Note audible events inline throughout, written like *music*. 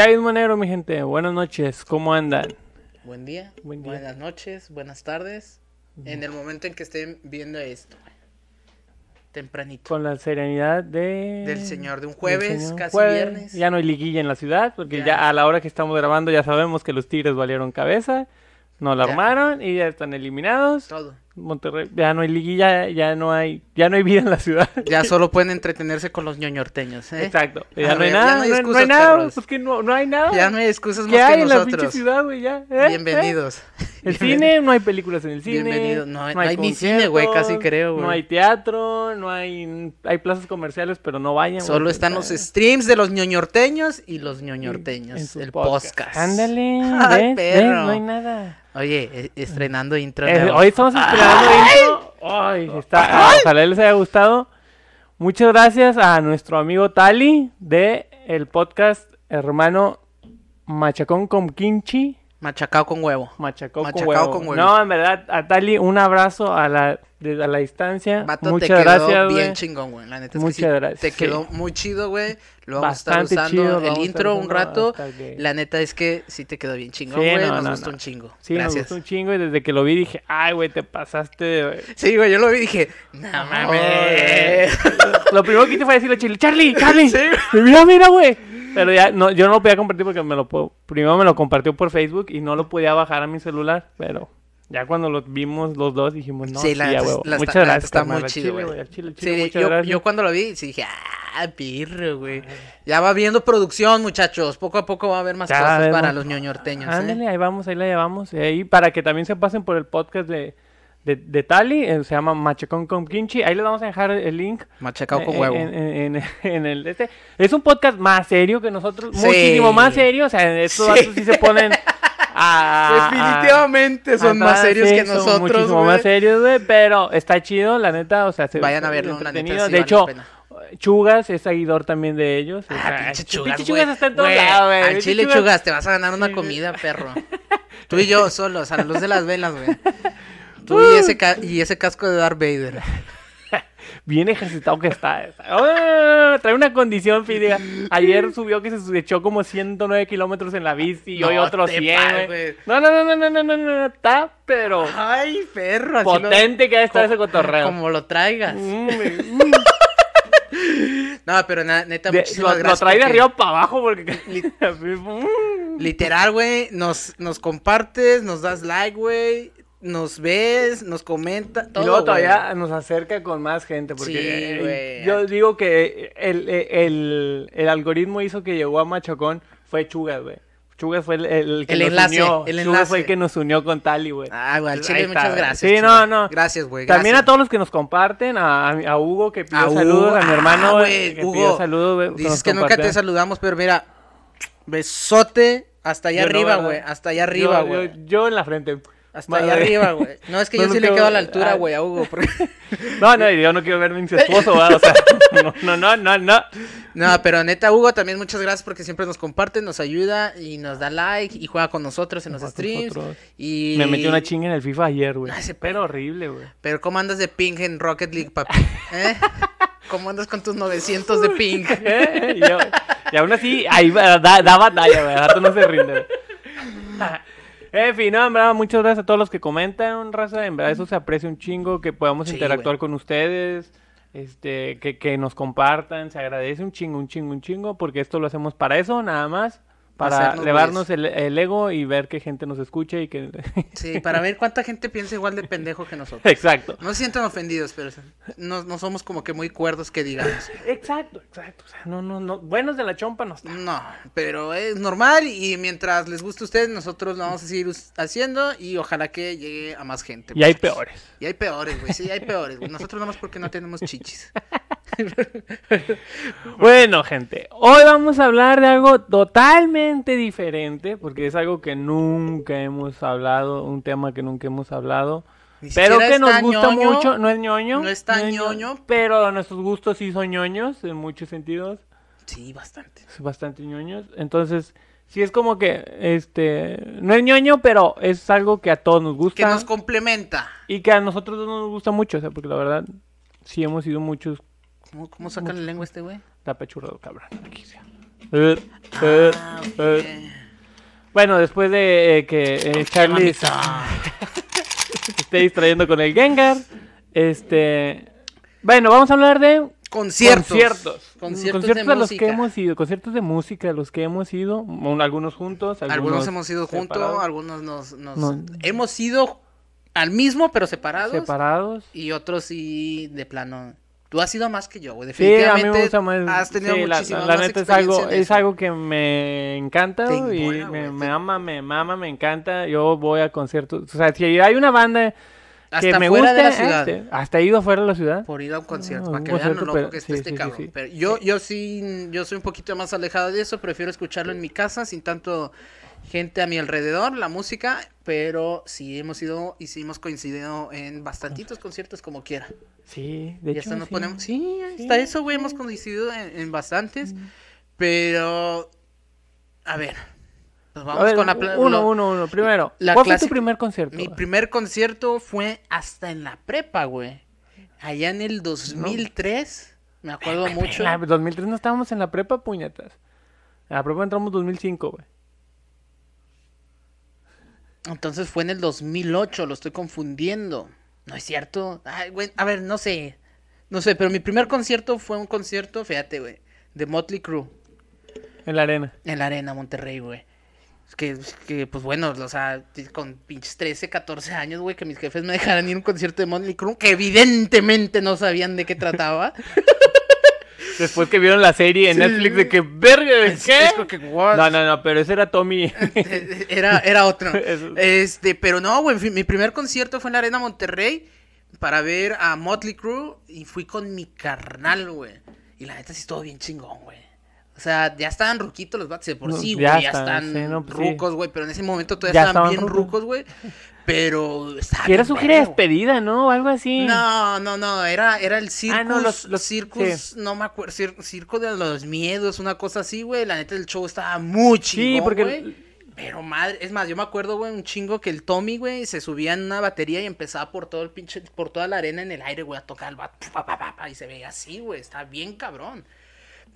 Chávez Monero, mi gente, buenas noches, ¿cómo andan? Buen día, Buen día. buenas noches, buenas tardes. En el momento en que estén viendo esto, tempranito. Con la serenidad de... Del señor, de un jueves, señor. casi Jueves. viernes. Ya no hay liguilla en la ciudad, porque ya. Ya. a la hora que estamos grabando ya sabemos que los Tigres valieron cabeza, no la Ya. armaron y ya están eliminados. Todo. Monterrey, ya no hay liguilla, ya no hay, ya no hay vida en la ciudad. Ya solo pueden entretenerse con los ñoñorteños, ¿eh? Exacto. Ya no hay ya nada, no hay no nada, pues que no, no hay nada. Ya no hay excusas ¿Qué más hay que en la pinche nosotros. ciudad, güey? Ya. ¿eh? ¿Eh? Bienvenidos. El *laughs* cine, no hay películas en el cine. Bienvenido. No hay- no hay ni cine, güey, casi creo, güey. No hay teatro, no hay. Hay plazas comerciales, pero no vayan. Solo están los streams de los ñoñorteños y los ñoñorteños. El podcast. podcast. Ándale, *laughs* Ay, ¿ves? ¿ves? perro. No hay nada. Oye, eh, estrenando intro. Eh, hoy estamos estrenando intro. Ay, está. Ojalá les haya gustado. Muchas gracias a nuestro amigo Tali de el podcast hermano Machacón con Kimchi. Machacao con huevo. Machacón con Machacao huevo. con huevo. No, en verdad, a Tali un abrazo a la, desde a la distancia. Vato, Muchas te quedó gracias, bien güey. chingón, güey. La neta es Muchas que sí, gracias, te sí. quedó muy chido, güey. Lo vamos Bastante a estar chido, usando a el intro un rato. que- La neta es que sí te quedó bien chingón, Sí, güey. no, nos no, gustó no. un chingo. Sí, nos Gracias. gustó un chingo y desde que lo vi dije, ay, güey, te pasaste de... Sí, güey, yo lo vi y dije, no mames. Lo primero que hice fue decirle a Chile, Charlie, Charlie, *laughs* mira, mira, güey. Pero ya, no, yo no lo podía compartir porque me lo po- primero me lo compartió por Facebook y no lo podía bajar a mi celular, pero ya cuando lo vimos los dos dijimos, no, Sí, la Muchas la gracias, está muy chido, güey. Sí, yo, cuando lo vi, sí dije, ah, pirro, güey. Ya va viendo producción, muchachos. Poco a poco va a haber más Ya cosas para los ñoñorteños, ¿eh? Ándale, ahí vamos, ahí la llevamos. Y ahí para que también se pasen por el podcast de, de, de Tali, eh, se llama Machacón con Kimchi. Ahí les vamos a dejar el link. Machacao con en- huevo. En, en- en- *laughs* en el este. Es un podcast más serio que nosotros, Sí. muchísimo más serio. O sea, estos Sí. vatos sí se ponen *laughs* a. Definitivamente son a- más serios sí, que son nosotros, muchísimo más serios, güey. Pero está chido, la neta. O sea, se Vayan a verlo, la neta, De hecho. Chugas es seguidor también de ellos. o Ah, sea, pinche chu- chugas, pinche. Chugas está en todos lados, güey. Al chile Chugas- chugas, te vas a ganar una comida, perro. *laughs* Tú y yo solos, a la luz de las velas, güey. Tú y ese, ca- y ese casco de Darth Vader. *laughs* Bien ejercitado que está. Ah, trae una condición física. Ayer subió que se echó como 109 kilómetros en la bici y hoy otros te 100. pases, güey. güey. No, no, no, no, no, no, no, no, Está, pero Ay, perro. así lo- potente que ha estado co- ese cotorreo. Como lo traigas. Mm, güey. *laughs* No, pero na- neta, De- muchísimas lo, lo gracias. trae de arriba para abajo porque... *laughs* Mm. Literal, güey, nos, nos compartes, nos das like, güey, nos ves, nos comenta, Y todo, luego güey. todavía nos acerca con más gente. Porque Sí, eh, yo digo que el, el, el algoritmo hizo que llegó a Machacón fue Chugas, güey. Chugas fue el, el que nos enlace, unió. el enlace. fue el que nos unió con Tali, güey. Ah, güey, Ahí chile, muchas gracias. Sí, no, no. Gracias, güey, También a todos los que nos comparten, a, a Hugo que pidió A Hugo, saludos, a mi ah, hermano, güey, que Hugo, pidió saludos, güey. Dices que nunca te saludamos, pero mira, besote hasta allá Yo arriba, güey, hasta allá arriba, Yo- güey. Yo, yo en la frente. Hasta allá arriba, güey. No, es que *laughs* No, yo sí le quedo a la altura, ah. güey, a Hugo. porque- *laughs* No, no, yo no quiero verme incestuoso, *laughs* ¿verdad? O sea, no, no, no, no, no. Pero neta, Hugo, también muchas gracias porque siempre nos comparte, nos ayuda y nos da like y juega con nosotros en los streams. nosotros. Y... Me metí una chinga en el FIFA ayer, güey. Ese Pero horrible, güey. Pero ¿cómo andas de ping en Rocket League, papi? ¿Eh? ¿Cómo andas con tus 900 de ping? ¿Eh? Y, yo- y aún así, ahí va- da, da batalla, güey. No se rinde, güey. En fin, no, en verdad, muchas gracias a todos los que comentan, raza. En verdad, eso se aprecia un chingo, que podamos Sí, interactuar güey. con ustedes, este, que, que nos compartan. Se agradece un chingo, un chingo, un chingo, porque esto lo hacemos para eso, nada más. Para Hacernos elevarnos el, el ego y ver que gente nos escucha y que... *laughs* Sí, para ver cuánta gente piensa igual de pendejo que nosotros. Exacto. No se sientan ofendidos, pero no, no somos como que muy cuerdos que digamos. Exacto, exacto. O sea, no, no, no. Buenos de la chompa no están. No, pero es normal y mientras les guste a ustedes, nosotros lo vamos a seguir haciendo y ojalá que llegue a más gente. Y hay peores. Y hay peores, güey. Sí, hay peores, güey. Nosotros nomás porque no tenemos chichis. Bueno, gente, hoy vamos a hablar de algo totalmente diferente, porque es algo que nunca hemos hablado, un tema que nunca hemos hablado, Ni pero que nos está gusta ñoño. mucho, no es ñoño. no es tan es ñoño. pero nuestros gustos sí son ñoños, en muchos sentidos, Sí, bastante. es bastante ñoños, entonces... Sí, es como que, este, no es ñoño, pero es algo que a todos nos Que gusta nos complementa. y que a nosotros no nos gusta mucho, o sea, porque la verdad, sí hemos sido muchos ¿Cómo, cómo saca la lengua este güey? tapachurrado, cabrón. Aquí, sí. Eh, eh, Ah, eh. Bueno, después de eh, que eh, Charlie *laughs* se esté distrayendo con el Gengar, este... Bueno, vamos a hablar de Conciertos. conciertos. Conciertos, Conciertos de a los música. que hemos ido, conciertos de música a los que hemos ido, un- algunos juntos, algunos, Algunos hemos ido juntos, algunos nos, nos- No. hemos ido al mismo pero separados. separados. Y otros sí, de plano. Tú has ido más que yo, güey. Sí, a mí Definitivamente me gusta más. has tenido sí, la- muchísimas la, más neta es algo, es algo que me encanta Te y me, me ama, me mama, me encanta. Yo voy a conciertos. O sea, si hay una banda que Hasta me fuera gusta, de la ciudad. este, hasta he ido afuera de la ciudad. Por ir a un concierto, No, para que vean lo loco pero- que está sí, este sí, sí, cabrón. sí. Pero yo, yo sí, yo soy un poquito más alejado de eso, prefiero escucharlo en mi casa sin tanto gente a mi alrededor, la música, pero sí hemos ido y sí hemos coincidido en bastantitos conciertos como quiera. Sí, de y hecho. hasta nos sí. ponemos, sí, Sí, hasta eso, güey, hemos coincidido en, en bastantes, pero, a ver, nos A vamos ver, con la... uno, uno, uno. Primero, la ¿cuál fue tu primer concierto? Mi primer concierto fue hasta en la prepa, güey. Allá en el 2003, me acuerdo mucho. En la 2003 no estábamos en la prepa, puñetas. En la prepa entramos 2005, güey. Entonces fue en el 2008, lo estoy confundiendo. No es cierto. Ay, güey, a ver, no sé. No sé, pero mi primer concierto fue un concierto, fíjate, güey, de Motley Crue En la arena. en la Arena Monterrey, güey. Que, que, pues bueno, o sea, con pinches 13, 14 años, güey, que mis jefes me dejaran ir a un concierto de Motley Crue, que evidentemente no sabían de qué trataba. *laughs* Después que vieron la serie en Sí. Netflix de que, verga, ¿de Es- qué? es que? No, no, no, pero ese era Tommy. *laughs* Era, era otro. *laughs* Este, pero no, güey, mi primer concierto fue en la Arena Monterrey para ver a Motley Crue y fui con mi carnal, güey. Y la neta sí estuvo bien chingón, güey. O sea, ya estaban ruquitos los vatos, de por sí, güey, ya ya, están, están sí, no, pues rucos, güey, pero en ese momento todavía estaban, estaban bien rucos, güey. Pero estaba era su gira despedida, ¿no? O algo así. No, no, no, era, era el circus, Ah, no, los- los- circus, no me acuerdo, cir- circo de los miedos, una cosa así, güey, la neta el show estaba muy chingón, Sí, porque- güey. Pero madre, es más, yo me acuerdo, güey, un chingo que el Tommy, güey, se subía en una batería y empezaba por todo el pinche, por toda la arena en el aire, güey, a tocar el bat, y se veía así, güey, está bien cabrón.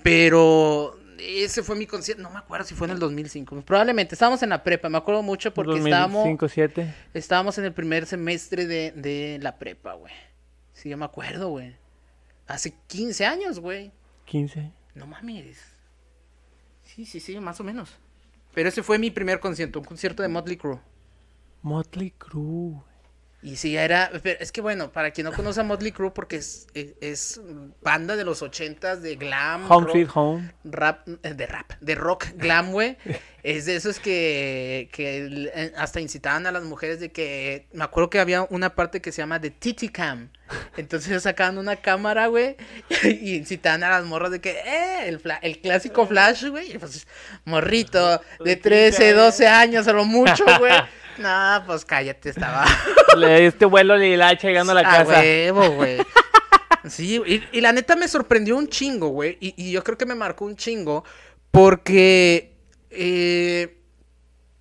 Pero ese fue mi concierto, no me acuerdo si fue en el 2005, probablemente, estábamos en la prepa, me acuerdo mucho porque estábamos... 2005, 7. Estábamos en el primer semestre de, de la prepa, güey. Sí, yo me acuerdo, güey. Hace 15 años, güey. 15. No mames. Sí, sí, sí, más o menos. Pero ese fue mi primer concierto, un concierto de Motley Crue. Motley Crue. Y sí, era. pero es que bueno, para quien no conoce a Motley Crue, porque es, es, es banda de los ochentas de glam. Home rock, Sweet Home. rap, eh, de rap, de rock glam, güey. *laughs* es de esos que, que eh, hasta incitaban a las mujeres de que, me acuerdo que había una parte que se llama de Titi Cam. Entonces sacaban una cámara, güey, y incitaban a las morras de que, eh, el, fla- el clásico flash, güey. y pues, morrito de 13, 12 años a lo mucho, güey. *laughs* No, pues cállate, estaba. *laughs* Le este vuelo lilacha llegando a la A casa. huevo, güey. *laughs* Sí, y, y la neta me sorprendió un chingo, güey. Y, y yo creo que me marcó un chingo. Porque eh,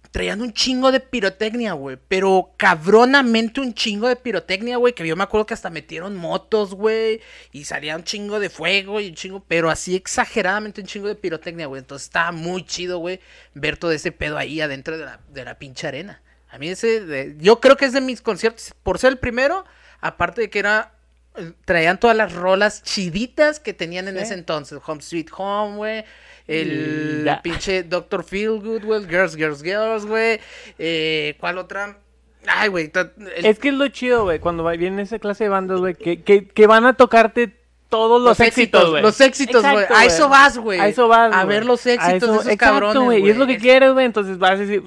traían un chingo de pirotecnia, güey. Pero cabronamente un chingo de pirotecnia, güey. Que yo me acuerdo que hasta metieron motos, güey. Y salía un chingo de fuego y un chingo. Pero así exageradamente un chingo de pirotecnia, güey. Entonces estaba muy chido, güey. Ver todo ese pedo ahí adentro de la, de la pinche arena. A mí ese. de- yo creo que es de mis conciertos. Por ser el primero. Aparte de que era. eh, Traían todas las rolas chiditas que tenían en ese entonces. Home Sweet Home, güey. El ya. pinche Doctor Feelgood, güey. Girls, Girls, Girls, güey. Eh, ¿Cuál otra? Ay, güey. el- Es que es lo chido, güey, cuando viene esa clase de bandas, güey, que, que, que van a tocarte todos los, éxitos, güey. Los éxitos, güey. A eso vas, güey. A eso vas, A ver los éxitos eso- de esos exacto, cabrones, güey. Y es lo que Es- quieres, güey, entonces vas a decir,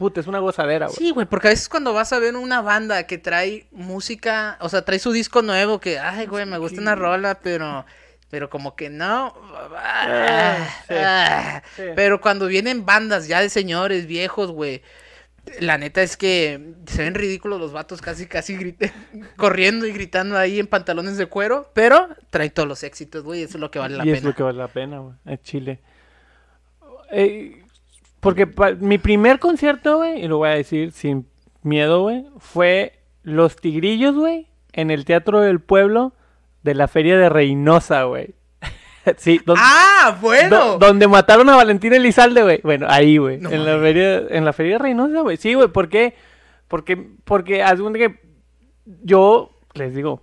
puta, es una gozadera, güey. Sí, güey, porque a veces cuando vas a ver una banda que trae música, o sea, trae su disco nuevo que, ay, güey, me gusta una rola, pero, pero como que no. ah, sí, ah. sí. Pero cuando vienen bandas ya de señores viejos, güey, la neta es que se ven ridículos los vatos casi, casi grite- *laughs* corriendo y gritando ahí en pantalones de cuero, pero trae todos los éxitos, güey, eso es lo que vale la y es pena. lo que vale la pena, güey, es Chile. Eh, porque mi primer concierto, güey, y lo voy a decir sin miedo, güey, fue Los Tigrillos, güey, en el Teatro del Pueblo de la Feria de Reynosa, güey. *laughs* sí, don- ¡Ah, bueno! do- donde mataron a Valentín Elizalde, güey. Bueno, ahí, güey. No en la feria, en la feria de Reynosa, güey. Sí, güey, ¿por qué? Porque, porque, cuenta que yo, les digo,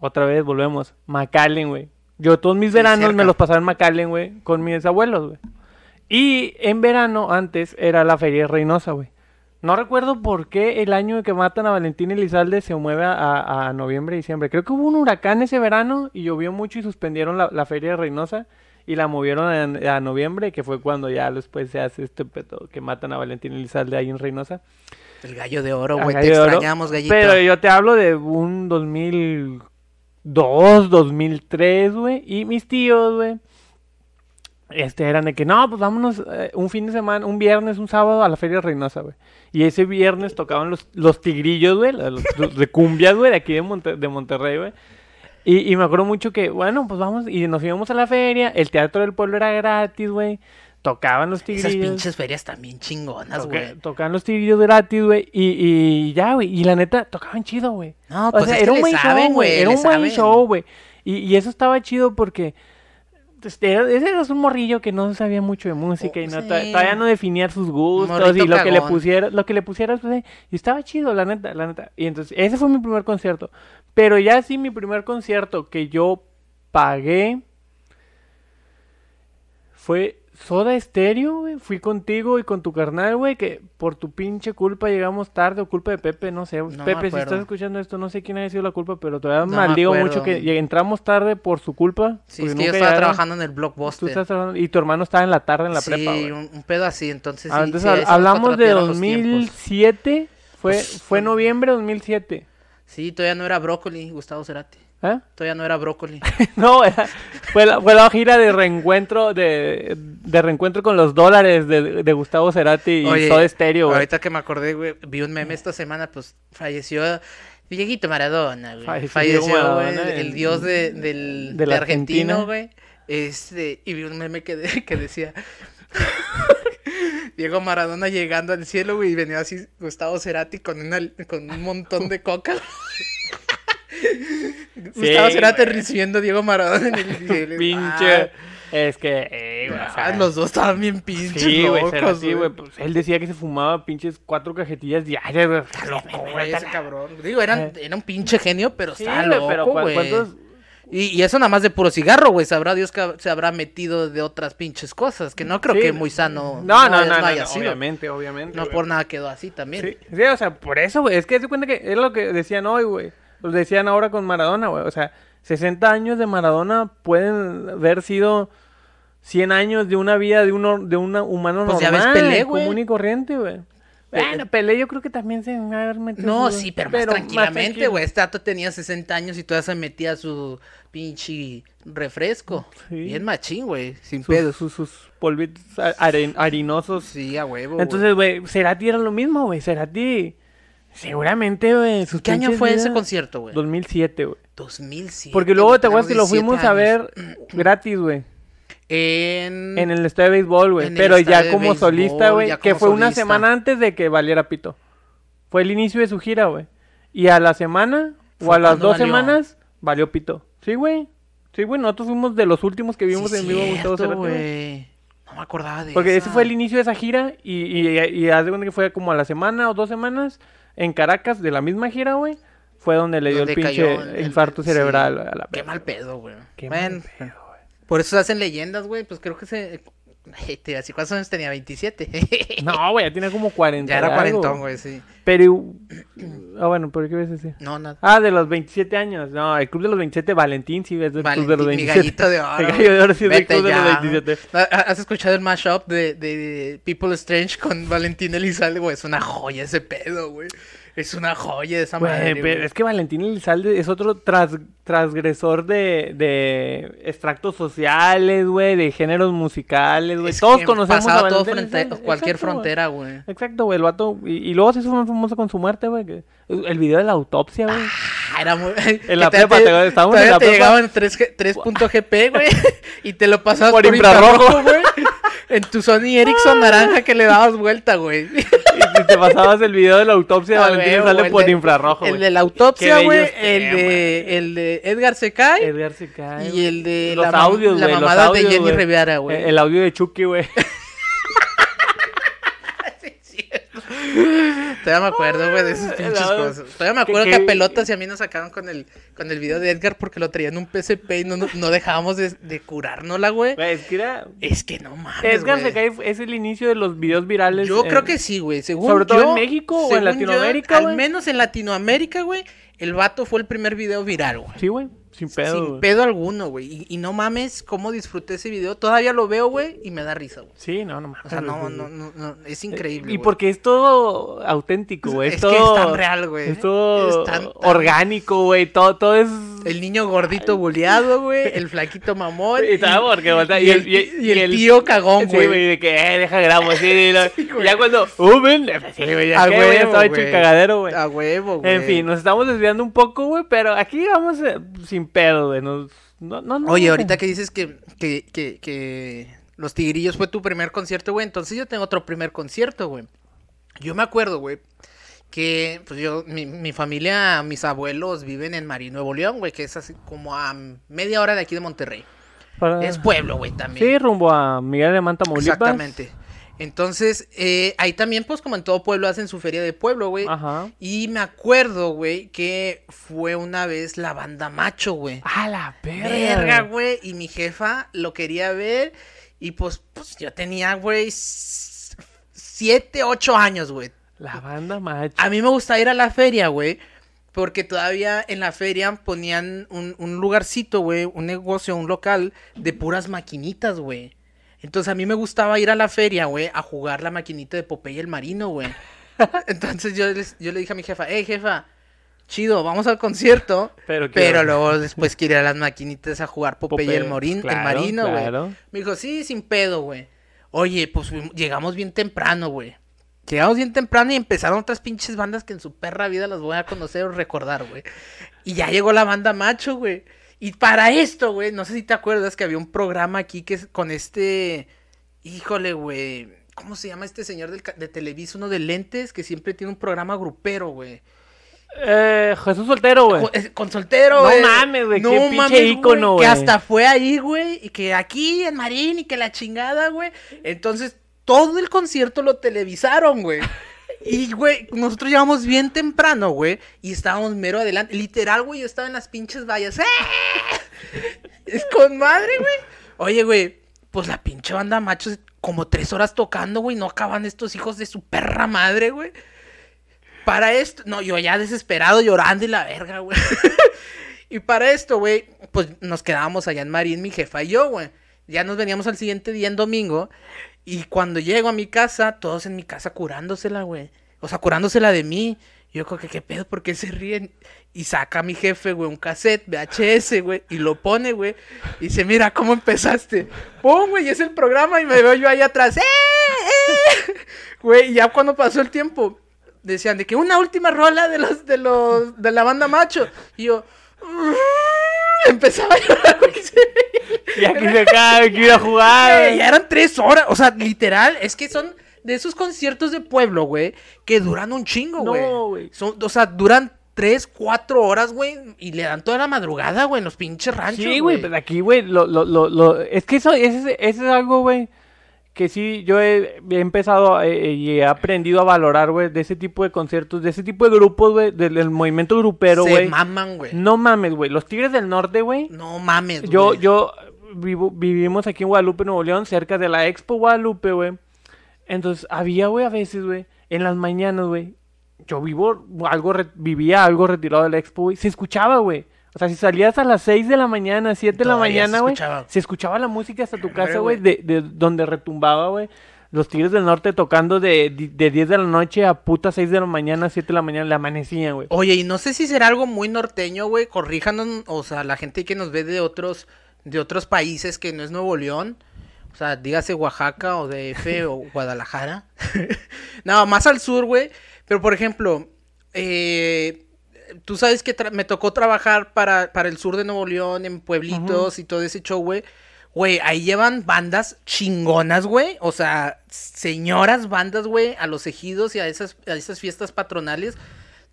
otra vez volvemos, McAllen, güey. Yo todos mis veranos me los pasaba en McAllen, güey, con mis abuelos, güey. Y en verano, antes, era la feria de Reynosa, güey. No recuerdo por qué el año que matan a Valentín Elizalde se mueve a, a- a noviembre, diciembre. Creo que hubo un huracán ese verano y llovió mucho y suspendieron la, la feria de Reynosa y la movieron a, a noviembre, que fue cuando ya después se hace este pedo que matan a Valentín Elizalde ahí en Reynosa. El gallo de oro, güey. Te Oro. extrañamos, gallito. Pero yo te hablo de un 2002, 2003, güey. Y mis tíos, güey. Este eran de que no, pues vámonos eh, un fin de semana, un viernes, un sábado a la Feria Reynosa, güey. Y ese viernes tocaban los, los tigrillos, güey, los, los de cumbias, güey, de aquí de, Monte- de Monterrey, güey. Y, y me acuerdo mucho que, bueno, pues vamos, y nos íbamos a la feria, el teatro del pueblo era gratis, güey. Tocaban los tigrillos. Esas pinches ferias también chingonas, Toca- güey. tocaban los tigrillos gratis, güey. Y, y ya, güey. Y la neta, tocaban chido, güey. No, o pues sea, es que era un le buen saben, show, güey, güey. Era un buen show, güey. Y, y eso estaba chido porque. Era- Ese era un morrillo que no sabía mucho de música y no, ta- sí. todavía no definía sus gustos Morrito y lo que le pusiera, lo que le pusieras, pues, eh, y estaba chido, la neta, la neta. Y entonces, ese fue mi primer concierto. Pero ya sí, mi primer concierto que yo pagué fue Soda Stereo, güey. Fui contigo y con tu carnal, güey, que por tu pinche culpa llegamos tarde o culpa de Pepe, no sé. No Pepe, si estás escuchando esto, no sé quién haya sido la culpa, pero todavía No me maldigo mucho que entramos tarde por su culpa. Sí, es que yo estaba llegaron. trabajando en el Tú Blockbuster. estás trabajando- y tu hermano estaba en la tarde en la sí, prepa, güey. un, pedo así, entonces Ah, sí, entonces sí, hablamos de cuatrapearon los tiempos. 2007. Fue, Pues, fue noviembre de 2007. Sí, todavía no era Brócoli, Gustavo Cerati. ¿Eh? Todavía no era Brócoli. *laughs* No, era- fue, la, fue la gira de reencuentro de, de reencuentro con los dólares de, de Gustavo Cerati y Soda Stereo, güey. Ahorita que me acordé, güey, vi un meme esta semana, pues falleció Dieguito Maradona, güey. Falleció güey, el, dios de, del, de argentino, Argentina. güey. Este, y vi un meme que, de- *laughs* que decía *laughs* Diego Maradona llegando al cielo, güey, y venía así Gustavo Cerati con, una, con un montón de coca. Gustavo Cerati güey. recibiendo a Diego Maradona en el *laughs* cielo. Pinche. Es que, eh, güey, o Ah, sea, los dos estaban bien pinches Sí, güey, Cerati, güey. Pues él decía que se fumaba pinches cuatro cajetillas diarias, güey. Está loco, Güey, ese cabrón. Digo, era, era un pinche genio, pero Sí, está güey, loco, pero ¿cu- güey. ¿cuántos? Y, y eso nada más de puro cigarro, güey. Sabrá Dios que se habrá metido de otras pinches cosas. Que no creo Sí, que muy sano. No, no, no, no, haya no, sido. obviamente, obviamente. No güey. por nada quedó así también. Sí, sí, o sea, por eso, güey. Es que se cuenta que es lo que decían hoy, güey. Lo decían ahora con Maradona, güey. O sea, 60 años de Maradona pueden haber sido 100 años de una vida de, uno, de un humano Pues ya ves normal, Pelé, común y corriente, güey. Bueno, Pelé yo creo que también se va a haber metido. No, su- sí, pero, más tranquilamente, tranquilo. güey. Este dato tenía 60 años y todavía se metía su pinche refresco. Sí. Bien machín, güey. Sin Sus, pedos. sus, sus polvitos harinosos. Sí, a huevo. güey. Entonces, güey, Cerati era lo mismo, güey. Cerati, seguramente, güey. ¿Qué año fue ese concierto, güey? 2007, güey. 2007. Porque luego te acuerdas que lo fuimos 17 a ver *clears throat* gratis, güey. En... En el estadio de béisbol, güey. Pero ya como solista, güey. Que fue una semana antes de que valiera pito. Fue el inicio de su gira, güey. Y a la semana, o a las dos valió. semanas, valió pito. Sí, güey. Sí, güey. Nosotros fuimos de los últimos que vimos Sí, en vivo Gustavo güey. No me acordaba de Porque esa. ese fue el inicio de esa gira. Y, y, y haz de cuenta que fue como a la semana o dos semanas en Caracas de la misma gira, güey. Fue donde le dio el pinche el- infarto cerebral a la Qué mal pedo, güey. Qué bueno, mal pedo, güey. por eso se hacen leyendas, güey. Pues creo que se... Te iba a decir, ¿cuántos años tenía? 27. *laughs* No, güey, ya tiene como 40. ya era cuarentón, güey, sí. Pero. Ah, bueno, ¿pero qué ves decir? No, nada. Ah, de los 27 años. No, el club de los 27, Valentín, sí, es del club de los Valentín, mi 27. gallito de *laughs* oro. El gallo de oro sí es del club de los ya. 27. ¿Ha- ¿Has escuchado el mashup de, de People Strange con Valentín Elizalde, güey? Es una joya ese pedo, güey. Es una joya esa Güey, madre, güey. es que Valentín Elizalde es otro tras- transgresor de, de extractos sociales, güey, de géneros musicales, güey. Es Todos que conocemos a todo frente- cualquier Exacto, frontera, güey. Exacto, güey, el vato. Y, y luego se hizo famoso con su muerte, güey. El video de la autopsia, güey. Ah, era muy... En *laughs* la prepa, te- estábamos en la te prepa. llegaban 3, G- 3.gp, güey, *laughs* y te lo pasabas Por por, infrarrojo, güey. En tu Sony Ericsson *laughs* naranja que le dabas vuelta, güey. Si *laughs* te pasabas el video de la autopsia de Valentín huevo, sale por de- infrarrojo, El güey. de la autopsia, güey. El de, el de Edgar Secay. Edgar se cae, Y el de los la, audios, la los mamada audios, de Jenny güey. Rivera, güey. El, el audio de Chucky, güey. *laughs* Todavía me acuerdo, güey, de esos pinches No, cosas. Todavía me acuerdo que, que- a pelotas y a mí nos sacaron con el, con el video de Edgar porque lo traían en un PSP y no, no, no dejábamos de, de curárnosla, güey. Es que era... Es que no mames, Edgar se cae es el inicio de los videos virales. Yo creo que sí, güey. Según sobre todo yo- en México o en yo, Latinoamérica, al menos en Latinoamérica, güey, el vato fue el primer video viral, güey. Sí, güey. Sin pedo, Sin güey. pedo alguno, güey. Y, y no mames cómo disfruté ese video. Todavía lo veo, güey, y me da risa, güey. Sí, no, no mames. O sea, no, no, no, no, es increíble. Y güey. porque es todo auténtico, güey. Es, Es todo... que es tan real, güey. Es todo Es tan- tan- orgánico, güey. Todo, todo es... El niño gordito buleado, güey. El *laughs* flaquito mamón. Y tal, porque, o sea, y, el, y el tío cagón, Sí, güey. güey, de que, eh, deja y lo- Sí, *laughs* ya cuando, uh, ven, *laughs* sí, güey, ya A güey, ya huevo, estaba hecho güey. cagadero, güey. A huevo, güey. En fin, nos estamos desviando un poco, güey, pero aquí vamos eh, sin pedo, güey. No, no, no, Oye, no. ahorita que dices que, que, que, que Los Tigrillos fue tu primer concierto, güey, entonces yo tengo otro primer concierto, güey. Yo me acuerdo, güey, que pues yo, mi, mi familia, mis abuelos viven en Marín, Nuevo León, güey, que es así como a media hora de aquí de Monterrey. Para- Es pueblo, güey, también. Sí, rumbo a Miguel de Manta, Tamaulipas. Exactamente. Entonces, eh, ahí también, pues, como en todo pueblo, hacen su feria de pueblo, güey. Ajá. Y me acuerdo, güey, que fue una vez la banda macho, güey. A la verga. Verga, güey. Y mi jefa lo quería ver. Y pues, pues yo tenía, güey, siete, ocho años, güey. La banda macho. A mí me gusta ir a la feria, güey. Porque todavía en la feria ponían un, un lugarcito, güey, un negocio, un local de puras maquinitas, güey. Entonces a mí me gustaba ir a la feria, güey, a jugar la maquinita de Popeye el Marino, güey. *laughs* Entonces yo, les- yo le dije a mi jefa, hey jefa, chido, vamos al concierto. Pero luego después quiere ir a las maquinitas a jugar Popeye, el, Popeye, Morín, claro, el Marino, güey. claro. Me dijo, sí, sin pedo, güey. Oye, pues llegamos bien temprano, güey. Llegamos bien temprano y empezaron otras pinches bandas que en su perra vida las voy a conocer o recordar, güey. Y ya llegó la banda macho, güey. Y para esto, güey, no sé si te acuerdas que había un programa aquí que es con este. Híjole, güey. ¿Cómo se llama este señor del de Televisa? Uno de lentes que siempre tiene un programa grupero, güey. Eh, Jesús Soltero, güey. Jo- eh, Con soltero, No güey. mames, güey, qué pinche ícono, Que güey. hasta fue ahí, güey. Y que aquí en Marín y que la chingada, güey. Entonces, todo el concierto lo televisaron, güey. *laughs* Y, güey, nosotros llegamos bien temprano, güey. Y estábamos mero adelante. Literal, güey, yo estaba en las pinches vallas. ¡Eh! Es con madre, güey. Oye, güey, pues la pinche banda machos, como tres horas tocando, güey. No acaban estos hijos de su perra madre, güey. Para esto, no, yo ya desesperado llorando y la verga, güey. *laughs* y para esto, güey, pues nos quedábamos allá en Marín, mi jefa y yo, güey. Ya nos veníamos al siguiente día en domingo. Y cuando llego a mi casa, todos en mi casa curándosela, güey. O sea, curándosela de mí. Yo creo que, ¿qué pedo? ¿Por qué se ríen? Y saca mi jefe, güey, un cassette VHS, güey, y lo pone, güey. Y dice, mira, ¿cómo empezaste? ¡Pum, güey! Y es el programa y me veo yo ahí atrás. ¡Eh! ¡Eh! Güey, y ya cuando pasó el tiempo, decían de que una última rola de los, de los, de la banda macho. Y yo, *laughs* empezaba a llorar, aquí se cae, que ir a jugar. Güey, ya eran tres horas, o sea, literal, es que son de esos conciertos de pueblo, güey, que duran un chingo, güey. No, güey. Son, o sea, duran tres, cuatro horas, güey, y le dan toda la madrugada, güey, en los pinches ranchos, Sí, güey, pues aquí, güey, lo, lo, lo, lo- es que eso, ese, ese es algo, güey, que sí, yo he, he empezado eh, y he aprendido a valorar, güey, de ese tipo de conciertos, de ese tipo de grupos, güey, del, del movimiento grupero, Se güey. maman, güey. No mames, güey, los Tigres del Norte, güey, No mames, yo, güey. yo vivo, vivimos aquí en Guadalupe, Nuevo León, cerca de la Expo Guadalupe, güey. Entonces, había, güey, a veces, güey, en las mañanas, güey, yo vivo algo, re- vivía algo retirado de la Expo, güey, se escuchaba, güey. O sea, si salías a las 6 de la mañana, 7 de la Todavía se mañana, güey, escuchaba. se escuchaba la música hasta tu casa, güey, de, de donde retumbaba, güey. Los Tigres del Norte tocando de, de 10 de la noche a puta 6 de la mañana, 7 de la mañana, le amanecían, güey. Oye, y no sé si será algo muy norteño, güey. Corríjanos, o sea, la gente que nos ve de otros, de otros países que no es Nuevo León. O sea, dígase Oaxaca o DF *laughs* o Guadalajara. *laughs* no, más al sur, güey. Pero por ejemplo, eh, tú sabes que me tocó trabajar para, para el sur de Nuevo León, en pueblitos y todo ese show, güey. Güey, ahí llevan bandas chingonas, güey. O sea, señoras bandas, güey, a los ejidos y a esas, a esas fiestas patronales.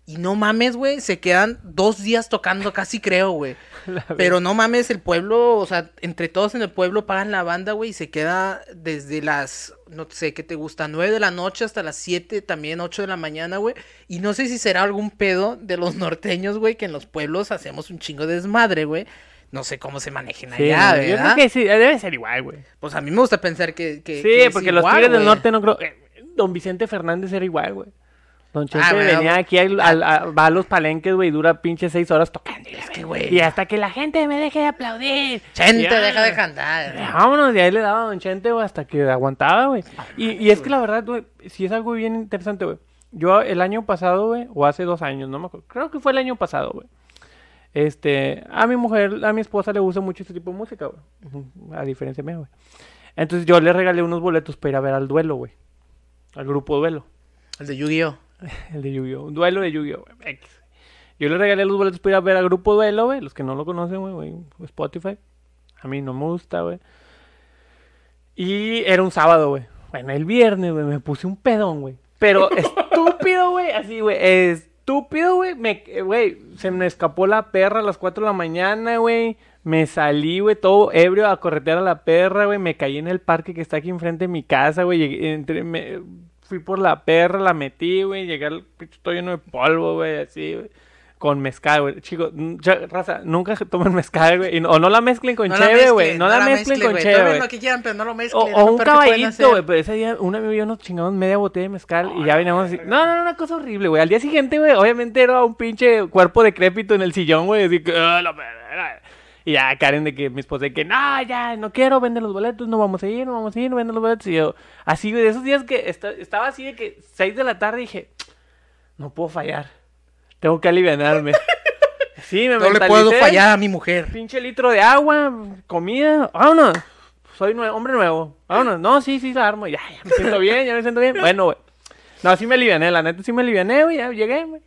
Y no mames, güey, se quedan dos días tocando, casi creo, güey. *laughs* Pero no mames, el pueblo, o sea, entre todos en el pueblo pagan la banda, güey, y se queda desde las, no sé qué te gusta, nueve de la noche hasta las siete, también ocho de la mañana, güey. Y no sé si será algún pedo de los norteños, güey, que en los pueblos hacemos un chingo de desmadre, güey. No sé cómo se manejen Sí, allá, ¿verdad? yo creo que sí, debe ser igual, güey. Pues a mí me gusta pensar que. que- Sí, que porque los igual, Tigres del. Norte no creo. eh, Don Vicente Fernández era igual, güey. Don Chente Ah, güey, venía aquí al- al- a, va a los palenques, güey, dura pinche seis horas tocando. y güey. Hasta que la gente me deje de aplaudir. Chente, Ya. deja de cantar. Eh, Vámonos, y ahí le daba a Don Chente, güey, hasta que aguantaba, güey. Y, y es que la verdad, güey, sí es algo bien interesante, güey. Yo el año pasado, güey, o hace dos años, no me acuerdo. Creo que fue el año pasado, güey. Este, a mi mujer, a mi esposa le gusta mucho este tipo de música, güey. A diferencia mía, güey. Entonces yo le regalé unos boletos para ir a ver al duelo, güey. Al grupo duelo. El de Yu-Gi-Oh! *laughs* El de Yu-Gi-Oh! Un duelo de Yu-Gi-Oh! Yo le regalé los boletos para ir a ver al grupo duelo, güey. Los que no lo conocen, güey. Spotify. A mí no me gusta, güey. Y era un sábado, güey. Bueno, el viernes, güey, me puse un pedón, güey. Pero *laughs* estúpido, güey. Así, güey. Estúpido, güey. Me, güey, se me escapó la perra a las 4 de la mañana, güey. Me salí, güey, todo ebrio a corretear a la perra, güey. Me caí en el parque que está aquí enfrente de mi casa, güey. Me- fui por la perra, la metí, güey. Llegué al pinche todo lleno de polvo, güey, así, güey. Con mezcal, güey. Chicos, raza, nunca tomen *laughs* mezcal, güey. no- O no la mezclen con No cheve, güey. No, la mezclen con güey. cheve, Tomen güey. lo que quieran, pero no lo O, mezclen. o un caballito, güey. Pero ese día, un amigo y yo nos chingamos media botella de mezcal y ya veníamos así. No, no, no, una cosa horrible, güey. Al día siguiente, güey, obviamente era un pinche cuerpo decrépito en el sillón, güey. Así que, "Ah, la verga". Y ya Karen de que mi esposa de que, no, ya, no quiero, vender los boletos, no vamos a ir, no vamos a ir, vende los boletos. Y yo, así, de esos días que esta- estaba así de que 6 de la tarde dije, no puedo fallar. Tengo que alivianarme. *laughs* Sí, me No le puedo fallar a mi mujer. Pinche litro de agua, comida, vámonos. Soy nue- hombre nuevo. Vámonos. No, sí, sí, la armo. Ya, ya me siento *laughs* bien, ya me siento bien. Bueno, güey. No, sí me aliviané, la neta sí me aliviané, güey. Ya llegué, güey.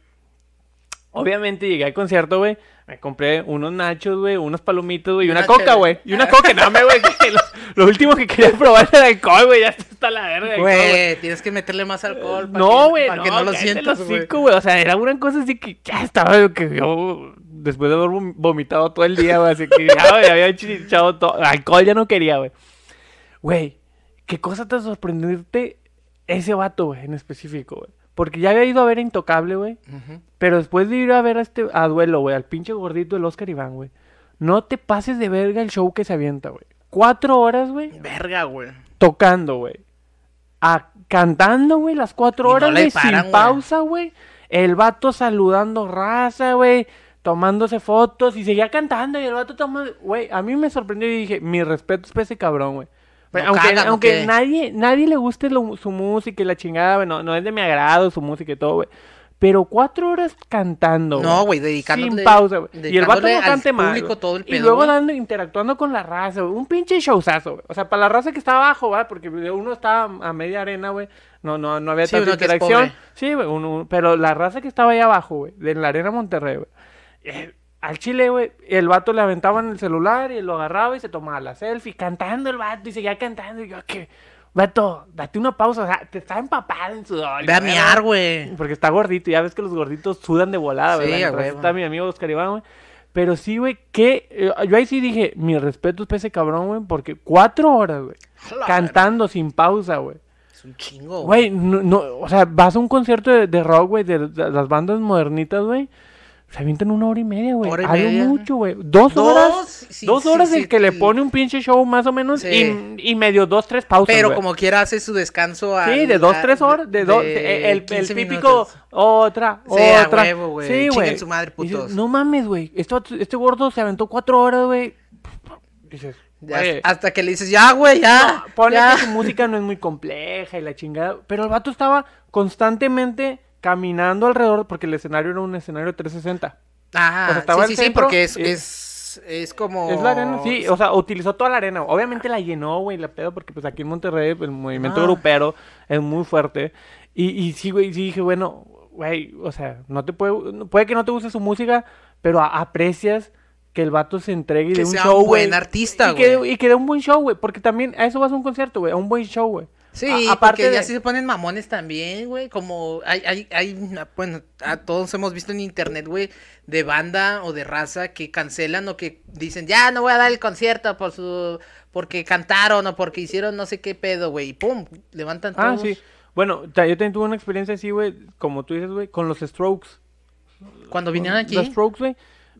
Obviamente llegué al concierto, güey. Me compré unos nachos, güey, unos palomitos, güey, y una Una coca, güey. Y una coca, no, me, güey. Lo, lo último que quería probar era alcohol, güey. Ya está la verga. güey. Tienes que meterle más alcohol. pa' No, güey, pa' no, que no lo sientas, güey. O sea, era una cosa así que ya estaba que yo después de haber vom- vomitado todo el día, güey, así que ya güey, había echado todo, alcohol ya no quería, güey. Güey, qué cosa tan sorprendente ese vato, güey, en específico, güey. Porque ya había ido a ver a Intocable, güey. Pero después de ir a ver a este a duelo, güey, al pinche gordito del Oscar Iván, güey. No te pases de verga el show que se avienta, güey. Cuatro horas, güey Verga, güey. tocando, güey. A- Cantando, güey, las cuatro Y horas, güey, sin pausa, güey. El vato saludando raza, güey. Tomándose fotos y seguía cantando y el vato tomando... Güey, a mí me sorprendió y dije, mi respeto es para ese cabrón, güey. ¿No aunque cagan nadie, nadie le guste lo- su música y la chingada. No, es de mi agrado su música y todo, güey. Pero cuatro horas cantando, No, güey, dedicándole- Sin pausa, güey. Y el vato no cante el Y luego dando, interactuando con la raza, güey. Un pinche showzazo, güey. O sea, para la raza que estaba abajo, ¿va? Porque uno estaba a media arena, güey. No, no, no había Sí, tanta interacción. Sí, güey. pero la raza que estaba ahí abajo, güey. En la arena Monterrey, güey. eh, al chile, güey, el vato le aventaban el celular y lo agarraba y se tomaba la selfie, cantando el vato y seguía cantando. Y yo, ¿qué? Vato, date una pausa, o sea, te estaba empapado en sudor. Ve a miar, güey. Porque está gordito, ya ves que los gorditos sudan de volada, Sí, ¿verdad? está mi amigo Oscar Iván, güey. Pero sí, güey, que... eh, yo ahí sí dije, mi respeto es para ese cabrón, güey, porque cuatro horas, güey. Cantando sin pausa, güey. Es un chingo, Güey, no, no, o sea, vas a un concierto de, de rock, güey, de, de las bandas modernitas, güey. Se avientan una hora y media, güey. Hora y Algo media. mucho, güey. Dos, Dos, horas. sí, dos sí, horas sí, el que le pone un pinche show más o menos y, y medio dos, tres pausas, Pero como quiera hace su descanso a... Sí, de dos, tres horas, de, dos, el, el 15 típico, minutos. otra, Sí, a otra. huevo, güey. Sí, güey. su madre, Dices, putos. no mames, güey. Este, este gordo se aventó cuatro horas, güey. Dices, Ya, hasta que le dices, ya, güey, ya. no, ponle ya. que su música no es muy compleja y la chingada. Pero el vato estaba constantemente caminando alrededor, porque el escenario era un escenario 360. Ajá, O sea, estaba sí, sí, sí, porque es, es, es como... Es la arena, sí, o sea, utilizó toda la arena. Obviamente la llenó, güey, la pedo, porque pues aquí en Monterrey el movimiento Ah. grupero es muy fuerte. Y, y sí, güey, sí dije, bueno, güey, o sea, no te puede, puede que no te guste su música, pero a- aprecias que el vato se entregue y Que de un sea show, un buen güey. artista, y güey. y que dé un buen show, güey. Porque también a eso vas a un concierto, güey. A un buen show, güey. Sí, A- aparte porque ya de- sí se ponen mamones también, güey. Como hay, hay, hay, una- bueno, a todos hemos visto en internet, güey, de banda o de raza que cancelan o que dicen, ya no voy a dar el concierto por su, porque cantaron o porque hicieron no sé qué pedo, güey. Y pum, levantan Ah, todos. sí. Bueno, yo también tuve una experiencia así, güey. Como tú dices, güey. Con los Strokes. Cuando vinieron aquí. Los Strokes, güey.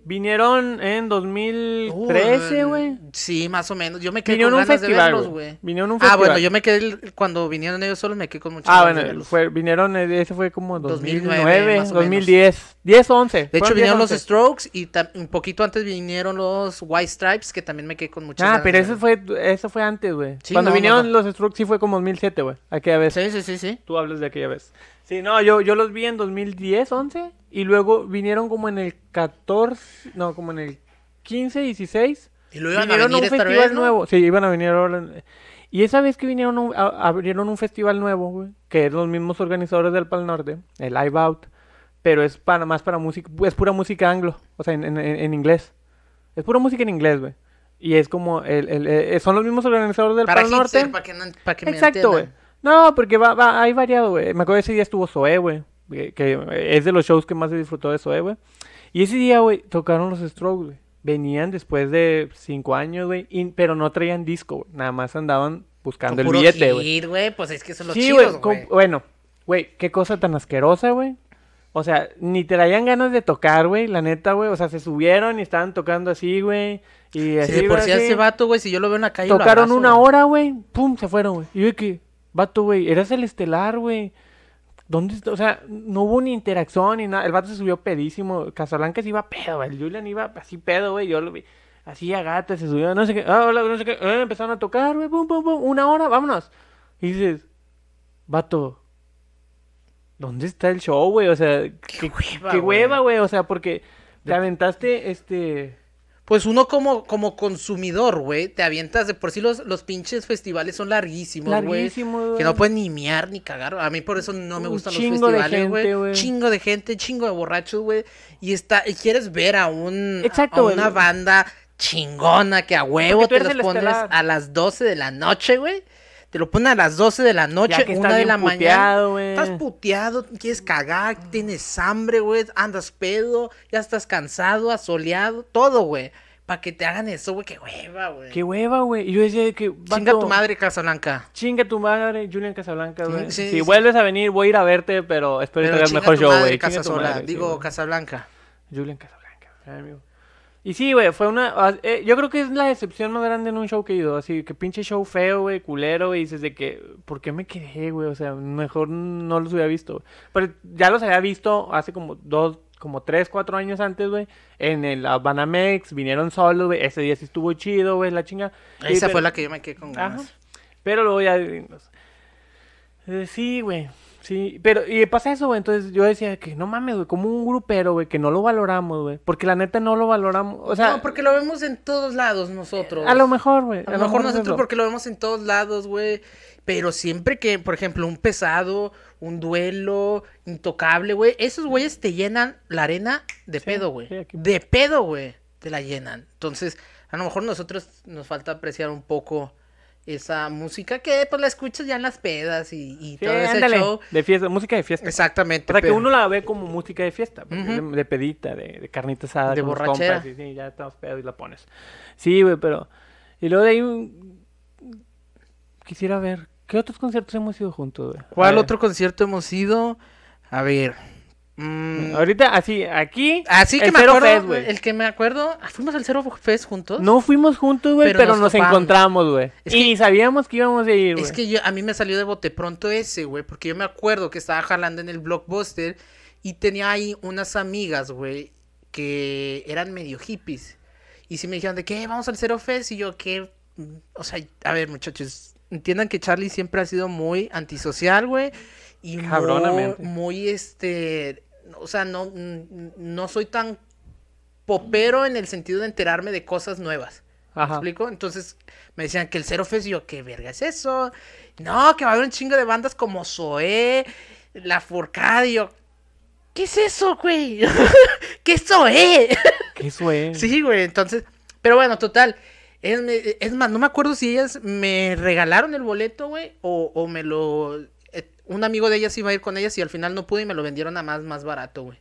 Vinieron en 2013, Uh, güey. Sí, más o menos. Yo me quedé Vinieron con un ganas de festival, verlos, güey. Vinieron un Ah, festival. bueno, yo me quedé cuando vinieron ellos solos me quedé con muchas Ah, ganas bueno, fue, vinieron, eh, ese fue como 2009, 2009, más o menos. 2010, 10 o 11. De hecho, fueron 10 vinieron los 11. Strokes y un poquito antes vinieron los White Stripes, que también me quedé con muchas Ah, ganas pero eso fue, eso fue antes, güey. Sí, Cuando no, no, vinieron no. los Strokes sí fue como 2007, güey. Aquella vez. Sí, sí, sí, sí. Tú hablas de aquella vez. Sí, no, yo, yo los vi en 2010, 11. Y luego vinieron como en el 14, no, como en el 15, 16. Y luego iban a vinieron a, un venir esta festival vez, ¿no? nuevo. Sí, iban a venir ahora. Y esa vez que vinieron, un- a- abrieron un festival nuevo, güey. Que es los mismos organizadores del Pal Norte, el Live Out. Pero es para más para música, es pura música anglo. O sea, en, en- en- inglés. Es pura música en inglés, güey. Y es como, el, el- eh, son los mismos organizadores del Para Pal Norte. para que, no, para que me Exacto, güey. No, porque va, va, hay variado, güey. Me acuerdo ese día estuvo Zoé, güey. Que, que es de los shows que más se disfrutó de Zoé, güey. Y ese día, güey, tocaron los Strokes, güey. Venían después de cinco años, güey. Pero no traían disco, güey. Nada más andaban buscando el billete, güey. Pues es que son los Sí, chidos, güey. Bueno, güey, qué cosa tan asquerosa, güey. O sea, ni traían ganas de tocar, güey, la neta, güey. O sea, se subieron y estaban tocando así, güey. Y Si así, de por güey, sí ese vato, güey, si yo lo veo en la calle, lo Tocaron abrazo, una hora, güey. Pum, se fueron, güey. Y yo que, vato, güey, eras el estelar, güey. ¿Dónde está? O sea, no hubo ni interacción ni nada. El vato se subió pedísimo. Casablanca se iba pedo, güey. El Julian iba así pedo, güey. Yo lo vi así a gata, se subió, no sé qué. Ah, hola, no sé qué. Eh, empezaron a tocar, güey. Pum, pum, pum. Una hora, vámonos. Y dices, vato, ¿dónde está el show, güey? O sea, qué, hueva, qué hueva, güey. O sea, porque te aventaste, este... Pues uno como, como consumidor, güey, te avientas de por sí los, los pinches festivales son larguísimos, güey. Larguísimo. Que no pueden ni miar ni cagar. A mí por eso no me gustan los festivales, güey. Chingo de gente, chingo de borrachos, güey. Y está, y quieres ver a un Exacto, a una banda chingona que a huevo te los pones estelar. a las 12 de la noche, güey. Te lo ponen a las 12 de la noche, que una de la mañana. puteado, güey. Estás puteado, quieres cagar, tienes hambre, güey, andas pedo, ya estás cansado, asoleado, todo, güey. Para que te hagan eso, güey, qué hueva, güey. Qué hueva, güey. Y yo decía que. Chinga vato, tu madre, Casablanca. Chinga tu madre, Julian Casablanca, güey. Sí, sí, si sí. vuelves a venir, voy a ir a verte, pero espero que chinga mejor show, güey. Chinga sí, Digo. Casablanca. Julian Casablanca, amigo. Y sí, güey, fue una. ah, eh, yo creo que es la decepción más grande en un show que he ido. Así que pinche show feo, güey, culero, güey. Dices de que, ¿por qué me quedé, güey? O sea, mejor no los hubiera visto. Pero ya los había visto hace como dos, como tres, cuatro años antes, güey. En el Banamex, vinieron solos, güey. Ese día sí estuvo chido, güey, la chinga. Esa fue la que yo me quedé con Ajá. ganas. Pero luego ya. Eh, sí, güey. Sí, pero y pasa eso, güey. Entonces yo decía que no mames, güey, como un grupero, güey, que no lo valoramos, güey. Porque la neta no lo valoramos. O sea, no, porque lo vemos en todos lados nosotros. a lo mejor, güey. A lo mejor nosotros porque lo vemos en todos lados, güey. Pero siempre que, por ejemplo, un pesado, un duelo, intocable, güey. Esos güeyes te llenan la arena de Sí, pedo, güey. sí, aquí. De pedo, güey. Te la llenan. Entonces, a lo mejor nosotros nos falta apreciar un poco esa música que pues la escuchas ya en las pedas y, y Sí, todo ese ándale, show. De fiesta, música de fiesta. Exactamente. O sea, que pero- uno la ve como música de fiesta, pues, de, de pedita, de, de carnita asada, De borrachera. compas, y sí, ya estamos pedos y la pones. Sí, güey, pero... Y luego de ahí... Quisiera ver... ¿Qué otros conciertos hemos ido juntos, güey? ¿Cuál otro concierto hemos ido? A ver. Mm, Ahorita, así, aquí... Así que el me Zero acuerdo, Fest, güey. el que me acuerdo, ah, fuimos al Cero Fest juntos. No fuimos juntos, güey, Pero pero, nos encontramos, güey. Y sabíamos que íbamos a ir, güey. Es que yo, a mí me salió de bote pronto ese, güey, porque yo me acuerdo que estaba jalando en el Blockbuster y tenía ahí unas amigas, güey, que eran medio hippies. Y si me dijeron de qué, vamos al Cero Fest, y yo, ¿qué? O sea, a ver, muchachos, entiendan que Charlie siempre ha sido muy antisocial, güey, y muy, Cabronamente. muy, este, o sea, no, no soy tan popero en el sentido de enterarme de cosas nuevas. ¿Me Ajá. explico? Entonces me decían que el Cero Fest, yo, ¿qué verga es eso? No, que va a haber un chingo de bandas como Zoé, La Forcada, y yo, ¿qué es eso, güey? *laughs* ¿Qué es Zoé? *laughs* Eso es. Sí, güey, entonces, pero bueno, total. Es, es más, no me acuerdo si ellas me regalaron el boleto, güey, o, o me lo... Un amigo de ellas iba a ir con ellas y al final no pude y me lo vendieron a más, más barato, güey.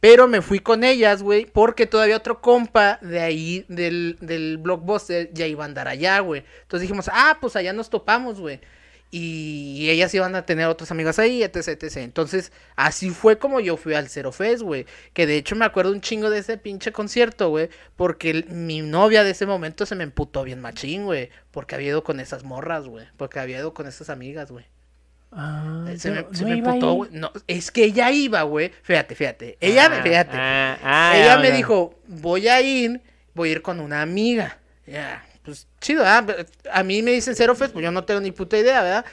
Pero me fui con ellas, güey, porque todavía otro compa de ahí, del, del Blockbuster, ya iba a andar allá, güey. Entonces dijimos, ah, pues allá nos topamos, güey. Y ellas iban a tener otras amigas ahí, etc, etc. Entonces, así fue como yo fui al Zero Fest, güey. Que de hecho me acuerdo un chingo de ese pinche concierto, güey. Porque mi novia de ese momento se me emputó bien machín, güey. Porque había ido con esas morras, güey. Porque había ido con esas amigas, güey. Ah, Se me, se no me ahí. güey. No, es que ella iba, güey. Fíjate, fíjate. Ella, Ah, fíjate. ah, ella me dijo, voy a ir, voy a ir con una amiga. Ya, pues chido. A mí me dicen Zero Fest, pues yo no tengo ni puta idea, ¿verdad?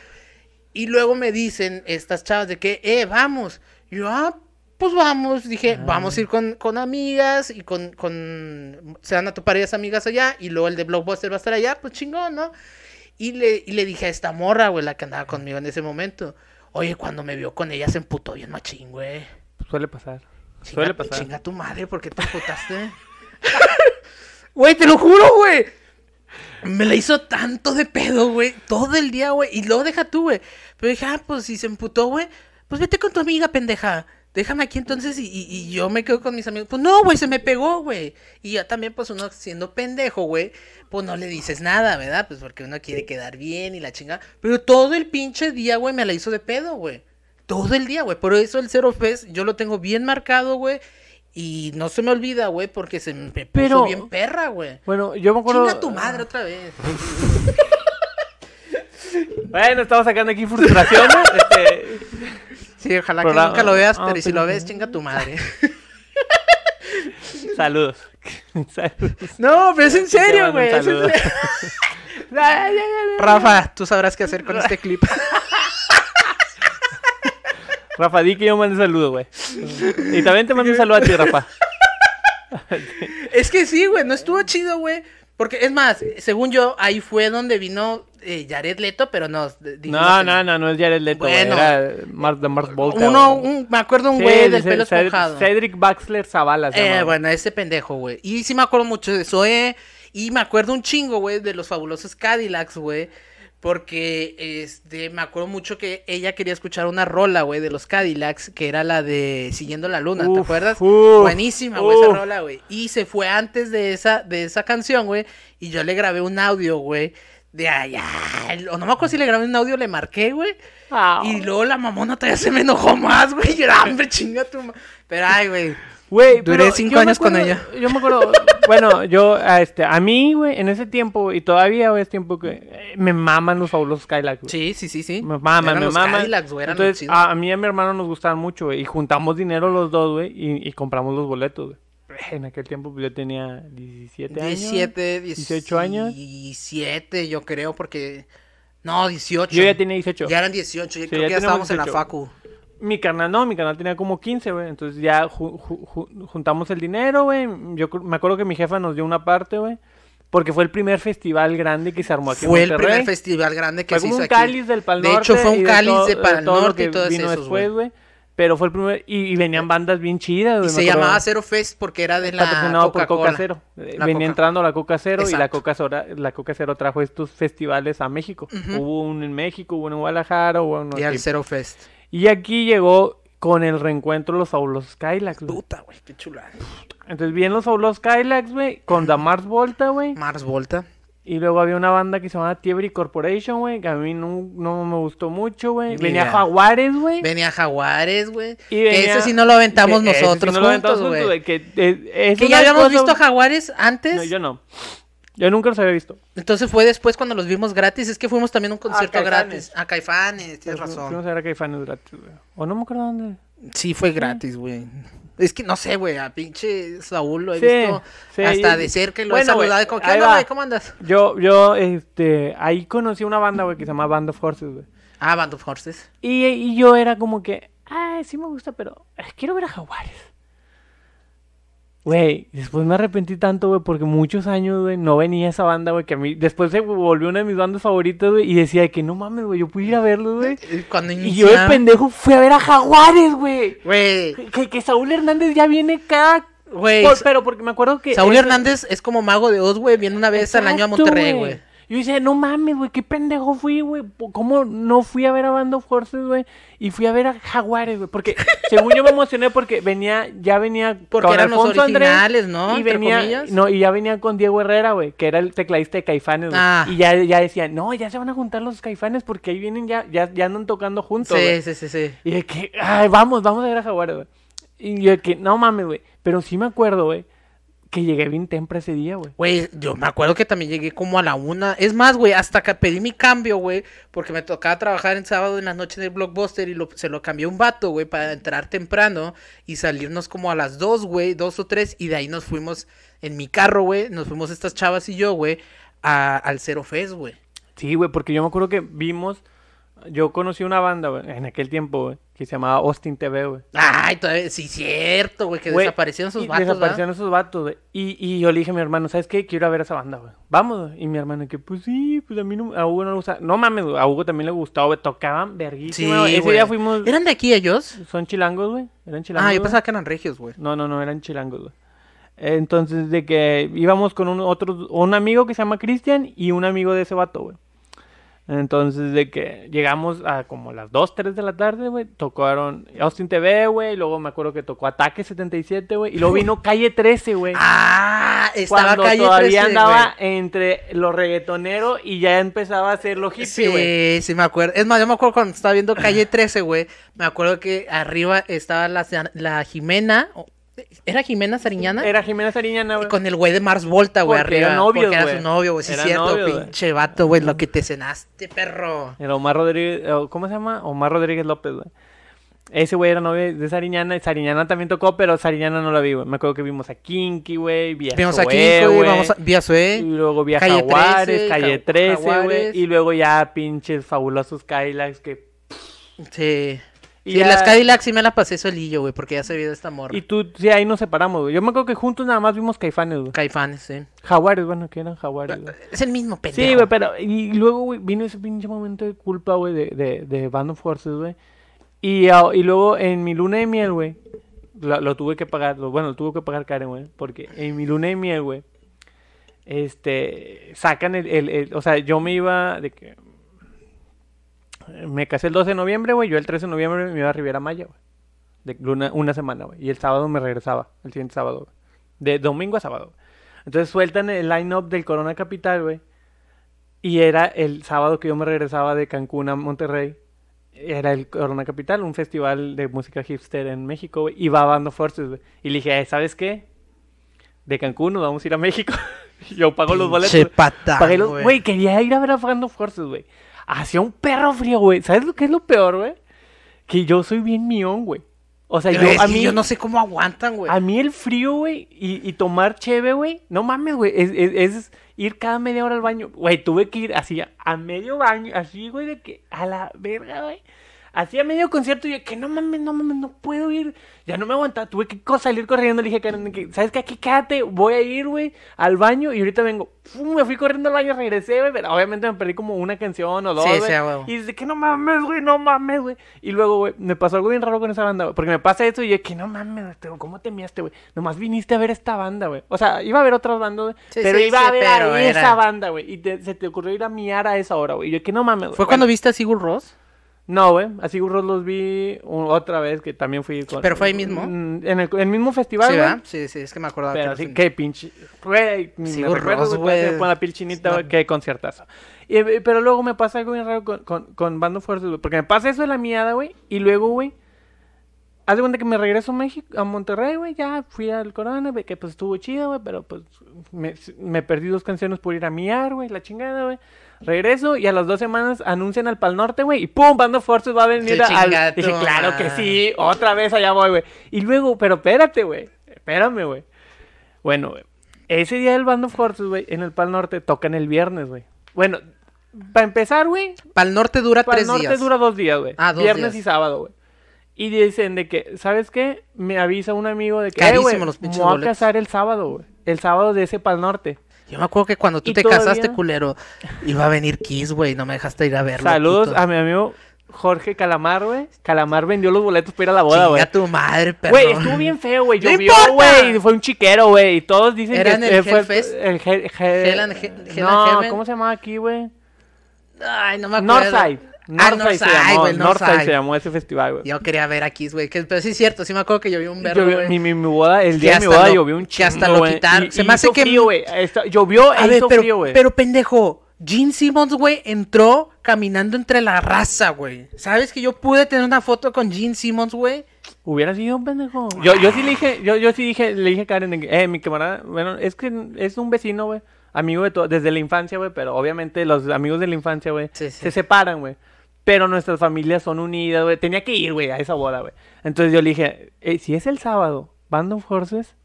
Y luego me dicen estas chavas de que, eh, vamos. Yo, ah, pues vamos. Dije, vamos a ir con, con amigas y con, con... Se van a topar ellas amigas allá y luego el de Blockbuster va a estar allá, pues chingón, ¿no? Y le, y le dije a esta morra, güey, la que andaba conmigo en ese momento. Oye, cuando me vio con ella se emputó bien machín, güey. Suele pasar. Chinga, Suele pasar. chinga tu madre, ¿por qué te emputaste? *laughs* Güey, te lo juro, güey. Me la hizo tanto de pedo, güey. Todo el día, güey. Y luego deja tú, güey. Pero dije, ah, pues si se emputó, güey. Pues vete con tu amiga, pendeja. Déjame aquí entonces y, y- y yo me quedo con mis amigos. Pues no, güey, se me pegó, güey. Y ya también, pues uno siendo pendejo, güey, pues no le dices nada, ¿verdad? Pues porque uno quiere quedar bien y la chinga. Pero todo el pinche día, güey, me la hizo de pedo, güey. Todo el día, güey. Por eso el Zero Fest yo lo tengo bien marcado, güey. Y no se me olvida, güey, porque se me puso Pero- bien perra, güey. Bueno, yo me acuerdo. Chinga tu madre otra vez. *laughs* Bueno, estamos sacando aquí frustraciones. este, Sí, ojalá Programa- que nunca lo veas, Ah, pero si lo ves, chinga tu madre. *laughs* saludos. *laughs* saludos. No, pero es en serio, güey. *laughs* Rafa, tú sabrás qué hacer con este clip. Rafa, di que yo mande saludo, güey. Y también te mando un saludo a ti, Rafa. Es que sí, güey, no estuvo chido, güey. Porque es más, según yo, ahí fue donde vino eh, Jared Leto, pero no. No, no, no, no es Jared Leto. Bueno. Era Mar de Mars Volta. Uno, un, me acuerdo un Sí, güey del pelo esponjado. Cedric Baxler Zavala. se Eh, bueno, ese pendejo, güey. Y sí me acuerdo mucho de eso, eh. Y me acuerdo un chingo, güey, de los fabulosos Cadillacs, güey. Porque, este, me acuerdo mucho que ella quería escuchar una rola, güey, de los Cadillacs, que era la de Siguiendo la Luna, ¿te acuerdas? uf, Buenísima, güey, esa rola, güey. Y se fue antes de esa, de esa canción, güey. Y yo le grabé un audio, güey. De allá. O no me acuerdo si le grabé un audio, le marqué, güey. Ah, Y luego la mamona todavía se me enojó más, güey. Y era, hombre, chinga tu ma-". Pero, ay, güey. Güey, Duré cinco años con ella. Yo me acuerdo, *laughs* bueno, yo, a este, a mí, güey, en ese tiempo, y todavía, güey, es tiempo que eh, me maman los fabulosos Skylax, güey. Sí, sí, sí, sí. Me maman, Eran me los maman. Cadillacs, güey, eran Entonces, a, a mí y a mi hermano nos gustaban mucho, güey, y juntamos dinero los dos, güey, y, y compramos los boletos, güey. En aquel tiempo, pues, yo tenía 17 años. 17, 18 años. 17, yo creo, porque. No, 18. Yo ya tenía 18. Ya eran 18, yo Sí, creo ya que ya estábamos en la 18. facu. Mi canal no, mi canal tenía como 15, güey. Entonces ya ju- ju- ju- juntamos el dinero, güey. Yo me acuerdo que mi jefa nos dio una parte, güey. Porque fue el primer festival grande que se armó aquí Fue en el primer festival grande que Fue se hizo un aquí. cáliz del Pal De Norte. hecho, fue un y de cáliz todo- de Pal todo Norte y esos, después, güey. Pero fue el primer... Y, y venían bandas bien chidas, Y güey. se me acuerdo. llamaba Zero Fest porque era de la Patrocinado por. Coca Cero. Eh, La Venía Coca- entrando la Coca Cero y la. Coca, Cero, la Coca Cero trajo estos festivales a México. Hubo uno en México, hubo uno en Guadalajara, hubo uno Y al aquí. Zero Fest. Y aquí llegó con el reencuentro de los fabulosos Skylax, güey. Puta, güey, qué chulada. Entonces vienen los fabulosos Skylax, güey, con Damars Volta, güey. Mars Volta. Y luego había una banda que se llamaba Tiebre Corporation, güey, que a mí no, no me gustó mucho, güey. Venía. Jaguares, güey. Venía Jaguares, güey. Y venía- ese sí no lo aventamos que ese sí nosotros no lo aventamos juntos, güey. Que, eh, es Que ya habíamos cosa- visto Jaguares antes. No, yo no. Yo nunca los había visto. Entonces fue después cuando los vimos gratis. Es que fuimos también a un concierto gratis. A Caifanes, tienes razón. Fuimos a ver a Caifanes gratis, güey. O no me acuerdo dónde. Sí, fue gratis, güey. Es que no sé, güey, a pinche Saúl lo he Sí, visto sí, hasta y- de cerca y lo Bueno, he saludado. como, ¿Qué onda, güey? ¿Cómo andas? Yo, yo, este, ahí conocí una banda, güey, que se llama Band of Horses, güey. Ah, Band of Horses. Y, y yo era como que, ay, sí me gusta, pero quiero ver a Jaguares. Güey, después me arrepentí tanto, güey, porque muchos años, güey, no venía esa banda, güey, que a mí, después se volvió una de mis bandas favoritas, güey, y decía que no mames, güey, yo pude ir a verlos, güey. Cuando Y yo de pendejo fui a ver a Jaguares, güey. Güey, Que, que Saúl Hernández ya viene cada Güey, Por- pero porque me acuerdo que. Saúl Hernández es como mago de Oz, güey. Viene una vez al año a Monterrey, güey. Yo decía, no mames, güey, qué pendejo fui, güey. ¿Cómo no fui a ver a Band of Horses, güey? Y fui a ver a Jaguares, güey. Porque *laughs* según yo me emocioné porque venía, ya venía Porque con eran los Alfonso Andrés originales, ¿no? Y venía, comillas. no, y ya venía con Diego Herrera, güey, que era el tecladista de Caifanes, güey. Ah. Y ya, ya decía, no, ya se van a juntar los Caifanes porque ahí vienen ya, ya, ya andan tocando juntos. Sí, sí, sí, sí. Y de que, ay, vamos, vamos a ver a Jaguares, güey. Y yo de que, no mames, güey. Pero sí me acuerdo, güey, que llegué bien temprano ese día, güey. Güey, yo me acuerdo que también llegué como a la una. Es más, güey, hasta que pedí mi cambio, güey. Porque me tocaba trabajar en sábado en la noche en el Blockbuster y lo- se lo cambió un vato, güey, para entrar temprano y salirnos como a las dos, güey, dos o tres. Y de ahí nos fuimos en mi carro, güey. Nos fuimos estas chavas y yo, güey, al Cero Fest, güey. Sí, güey, porque yo me acuerdo que vimos, yo conocí una banda, güey, en aquel tiempo, güey, que se llamaba Austin TV, güey. Ay, todavía, sí, cierto, güey, que Güey, desaparecieron sus vatos. Desaparecieron esos vatos, güey. Y, y yo le dije a mi hermano, ¿sabes qué? Quiero ir a ver esa banda, güey. Vamos, güey. Y mi hermano, que pues sí, pues a mí no, a Hugo no le gusta. No mames, güey, a Hugo también le gustaba, güey. Tocaban Sí, verguísima, güey. Ese güey. día fuimos, ¿Eran de aquí ellos? son chilangos, güey. Eran chilangos. Ah, yo pensaba que eran regios, güey. No, no, no, eran chilangos, güey. Entonces, de que íbamos con un otro, un amigo que se llama Cristian y un amigo de ese vato, güey. Entonces, de que llegamos a como las 2, 3 de la tarde, güey. Tocaron Austin TV, güey. Luego me acuerdo que tocó Ataque 77, güey. Y luego vino *laughs* Calle 13, güey. Ah, estaba Cuando calle todavía 13, andaba entre lo reggaetonero y ya empezaba a hacer lo hippie, güey. Sí, sí me acuerdo. Es más, yo me acuerdo cuando estaba viendo Calle 13, güey. Me acuerdo que arriba estaba la, la Jimena. ¿Era Jimena Sariñana? Era Jimena Sariñana, güey. Con el güey de Mars Volta, güey, arriba. eran novios, porque era su novio, güey. Sí, Eran cierto, novios, pinche vato, güey. Lo que te cenaste, perro. El Omar Rodríguez, o ¿cómo se llama? Omar Rodríguez López, güey. Ese güey era novio de Sariñana, y Sariñana también tocó, pero Sariñana no la vi, güey. Me acuerdo que vimos a Kinky, güey, vi a Vimos aquí, Zoé, güey. Vamos a. Vía Y luego vi a Calle Jaguares, 13, Calle Ja- 13, güey. Y luego ya pinches fabulosos Kylax que... Sí. Y Sí, ya- las Cadillacs sí me la pasé solillo, güey, porque ya se vio esta morra. Y tú, sí, ahí nos separamos, güey. Yo me acuerdo que juntos nada más vimos Caifanes, güey. Caifanes, sí. Jaguares, bueno, que eran Jaguares, güey. Es el mismo pendejo. Sí, güey, pero... Y luego, güey, vino ese pinche momento de culpa, güey, de, de, de Band of Forces, güey. Y, ah, y luego en mi luna de miel, güey, lo, lo tuve que pagar, lo- bueno, lo tuvo que pagar Karen, güey, porque en mi luna de miel, güey, este, sacan el, el, el- o sea, yo me iba de que, me casé el 12 de noviembre, güey, yo el 13 de noviembre me iba a Riviera Maya, güey, de luna, una semana, güey, y el sábado me regresaba, el siguiente sábado, güey, de domingo a sábado. Entonces sueltan el line-up del Corona Capital, güey, y era el sábado que yo me regresaba de Cancún a Monterrey. Era el Corona Capital, un festival de música hipster en México, güey. Y va Band of Forces, güey. Y le dije, "Eh, ¿sabes qué? De Cancún nos vamos a ir a México. *laughs* yo pago los boletos. Güey. patán, Pagué los- güey. Güey, quería ir a ver a Forces, güey. Hacía un perro frío, güey. ¿Sabes lo que es lo peor, güey? Que yo soy bien mión, güey. O sea, yo, Es a que mí... yo no sé cómo aguantan, güey. A mí el frío, güey, y, y tomar cheve, güey, no mames, güey, es, es- es ir cada media hora al baño. Güey, tuve que ir así a, a medio baño, así, güey, de que a la verga, güey. Así a medio concierto y de que no mames, no mames, no puedo ir. Ya no me aguantaba, tuve que salir corriendo. Le dije a Karen, que, ¿sabes qué? Aquí quédate, voy a ir, güey, al baño y ahorita vengo. Me fui corriendo al baño, regresé, güey, pero obviamente me perdí como una canción o dos, Sí, sí. Y dice que no mames, güey, no mames, güey. Y luego, güey, me pasó algo bien raro con esa banda, güey. Porque me pasa eso y yo, que no mames, ¿cómo te miaste, güey? Nomás viniste a ver esta banda, güey. O sea, iba a ver otras bandas, güey. Sí, pero iba a ver a era- esa banda, güey. Y te- se te ocurrió ir a miar a esa hora, güey. Y yo, que no mames, güey. ¿Fue cuando viste a Sigur Ross? No, güey. Así Gurros los vi otra vez, que también fui con... ¿Pero fue ahí mismo? Mm, En el, el mismo festival, Sí, güey. ¿verdad? Sí, sí, es que me acordaba. Pero que sí, qué pinche. Güey, me recuerdo, güey. güey. todavía Con la piel chinita, güey, qué conciertazo. Y, eh, pero luego me pasa algo bien raro con, con, con Bando Fuertes, güey. Porque me pasa eso de la miada, güey. Y luego, güey. Haz de cuenta que me regreso a México, a Monterrey, güey. Ya fui al Corona, güey. Que pues estuvo chido, güey. Pero pues me, me perdí dos canciones por ir a miar, güey. La chingada, güey. Regreso y a las dos semanas anuncian al Pal Norte, güey. Y pum, Bando Forces va a venir al. chinga Dije, claro que sí. Otra vez allá voy, güey. Y luego, pero espérate, güey. Espérame, güey. Bueno, güey. Ese día del Band of Horses, güey, en el Pal Norte tocan el viernes, güey. Bueno, para empezar, güey, Pal Norte dura Pal tres Norte días. dura dos días, güey. Ah, dos viernes días. y sábado, güey. Y dicen de que, ¿sabes qué? Me avisa un amigo de que, eh, güey, me voy a casar el sábado, güey. El sábado de ese Pal Norte. Yo me acuerdo que cuando tú ¿Y te todavía? casaste, culero, iba a venir Kiss, güey. No me dejaste ir a verlo. Saludos puto. a mi amigo Jorge Calamar, güey. Calamar vendió los boletos para ir a la boda, güey. Chinga tu madre, perro. Güey, estuvo bien feo, güey. ¡No Llovió, güey. Fue un chiquero, güey. Y todos dicen ¿Era que el eh, fue Hellfest? el Hell- Hell- Hell and He- Hell and No, Heaven? ¿cómo se llamaba aquí, güey? Ay, no me acuerdo. Northside. Ah, Northside se Northside, llamó. güey, Northside se llamó ese festival, güey. Yo quería ver aquí, güey. que- Pero sí es cierto, sí me acuerdo que llovió un verbo, güey. mi, mi, mi boda, el Que día de mi boda lo- llovió un que chingo, hasta lo güey, quitaron. y- Se y me hace que- frío, güey. Llovió A e ver, hizo pero, frío, güey. pero pendejo, Gene Simmons, güey, entró caminando entre la raza, güey. ¿Sabes que yo pude tener una foto con Gene Simmons, güey? Hubiera sido un pendejo. Yo, yo sí le dije, yo, yo sí dije, le dije a Karen, que, eh, mi camarada, bueno, es que es un vecino, güey, amigo de todo, desde la infancia, güey, pero obviamente los amigos de la infancia, güey, Sí, sí. se separan, güey. Pero nuestras familias son unidas, güey. Tenía que ir, güey, a esa boda, güey. Entonces yo le dije, eh, si es el sábado, Band of Horses,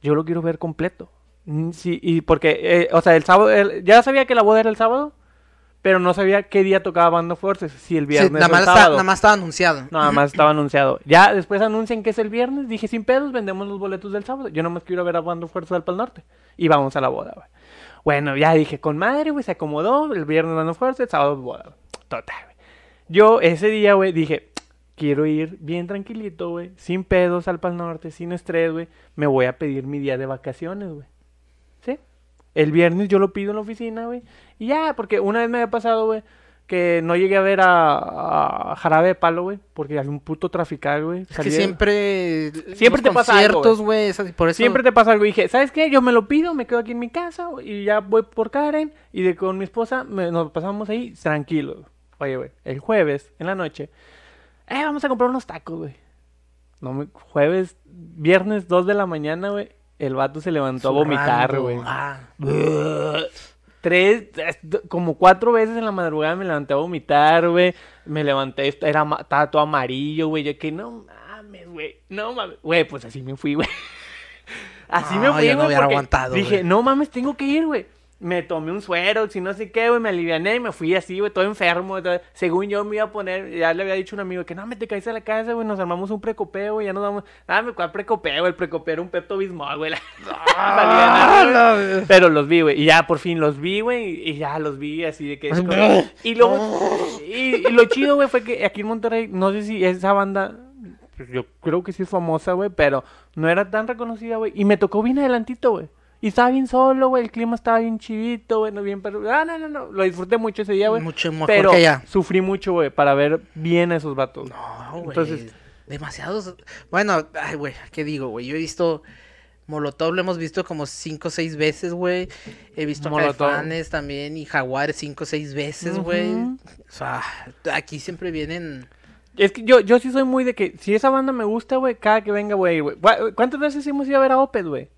yo lo quiero ver completo. Mm, Sí, y porque, eh, o sea, el sábado, el- ya sabía que la boda era el sábado, pero no sabía qué día tocaba Band of Horses, si el Sí, viernes o está- sábado. nada más estaba anunciado. Nada más estaba anunciado. Ya después anuncian que es el viernes. Dije, sin pedos, vendemos los boletos del sábado. Yo nomás quiero ver a Bando Fuerza del Pal Norte. Y vamos a la boda, güey. Bueno, ya dije, con madre, güey, se acomodó. El viernes Bando Fuerza, el sábado boda. Total. Yo ese día, güey, dije, quiero ir bien tranquilito, güey. Sin pedos al Pal Norte, sin estrés, güey. Me voy a pedir mi día de vacaciones, güey. ¿Sí? El viernes yo lo pido en la oficina, güey. Y ya, porque una vez me había pasado, güey, que no llegué a ver a, a Jarabe de Palo, güey, porque hay un puto trafical, güey. Es que siempre. Siempre te pasa algo, güey. Por eso. Siempre te pasa algo. Y dije, ¿sabes qué? Yo me lo pido, me quedo aquí en mi casa güey, y ya voy por Karen y de con mi esposa me- nos pasamos ahí tranquilos. Oye, güey, el jueves en la noche, eh, vamos a comprar unos tacos, güey. No, me- jueves, viernes 2 de la mañana, güey, el vato se levantó a vomitar, güey. Ah. Tres, es- como cuatro veces en la madrugada me levanté a vomitar, güey. Me levanté, era, estaba todo amarillo, güey. Yo que no mames, güey. No mames. Güey, pues así me fui, güey. *laughs* Así me No, fui, no güey. porque aguantado, Dije, no mames, tengo que ir, güey. Me tomé un suero, si no sé qué, güey, me aliviané y me fui así, güey, todo enfermo. todo- Según yo me iba a poner, ya le había dicho a un amigo que no, me te caíste a la casa, güey, nos armamos un precopeo, güey, ya nos vamos. Ah, me cuál precopeo, el precopeo era un Pepto Bismol, güey. *laughs* güey. Pero los vi, güey. Y ya por fin los vi, güey. Y ya los vi así de que. *laughs* y luego. *laughs* Y, y lo chido, güey, fue que aquí en Monterrey, no sé si esa banda. pues, Yo creo que sí es famosa, güey. Pero no era tan reconocida, güey. Y me tocó bien adelantito, güey. Y estaba bien solo, güey. El clima estaba bien chidito, güey. No bien, pero. Ah, no, no, no. Lo disfruté mucho ese día, güey. Mucho mejor Pero que allá. sufrí mucho, güey, para ver bien a esos vatos. No, güey. Entonces- demasiados. Bueno, ay, güey, ¿qué digo, güey? Yo he visto. Molotov lo hemos visto como cinco o seis veces, güey. He visto. Caifanes también y Jaguares cinco o seis veces, güey. O sea, aquí siempre vienen. Es que yo, yo sí soy muy de que si esa banda me gusta, güey, cada que venga, güey, güey. ¿Cu- ¿Cuántas veces hemos ido a ver a Opeth, güey?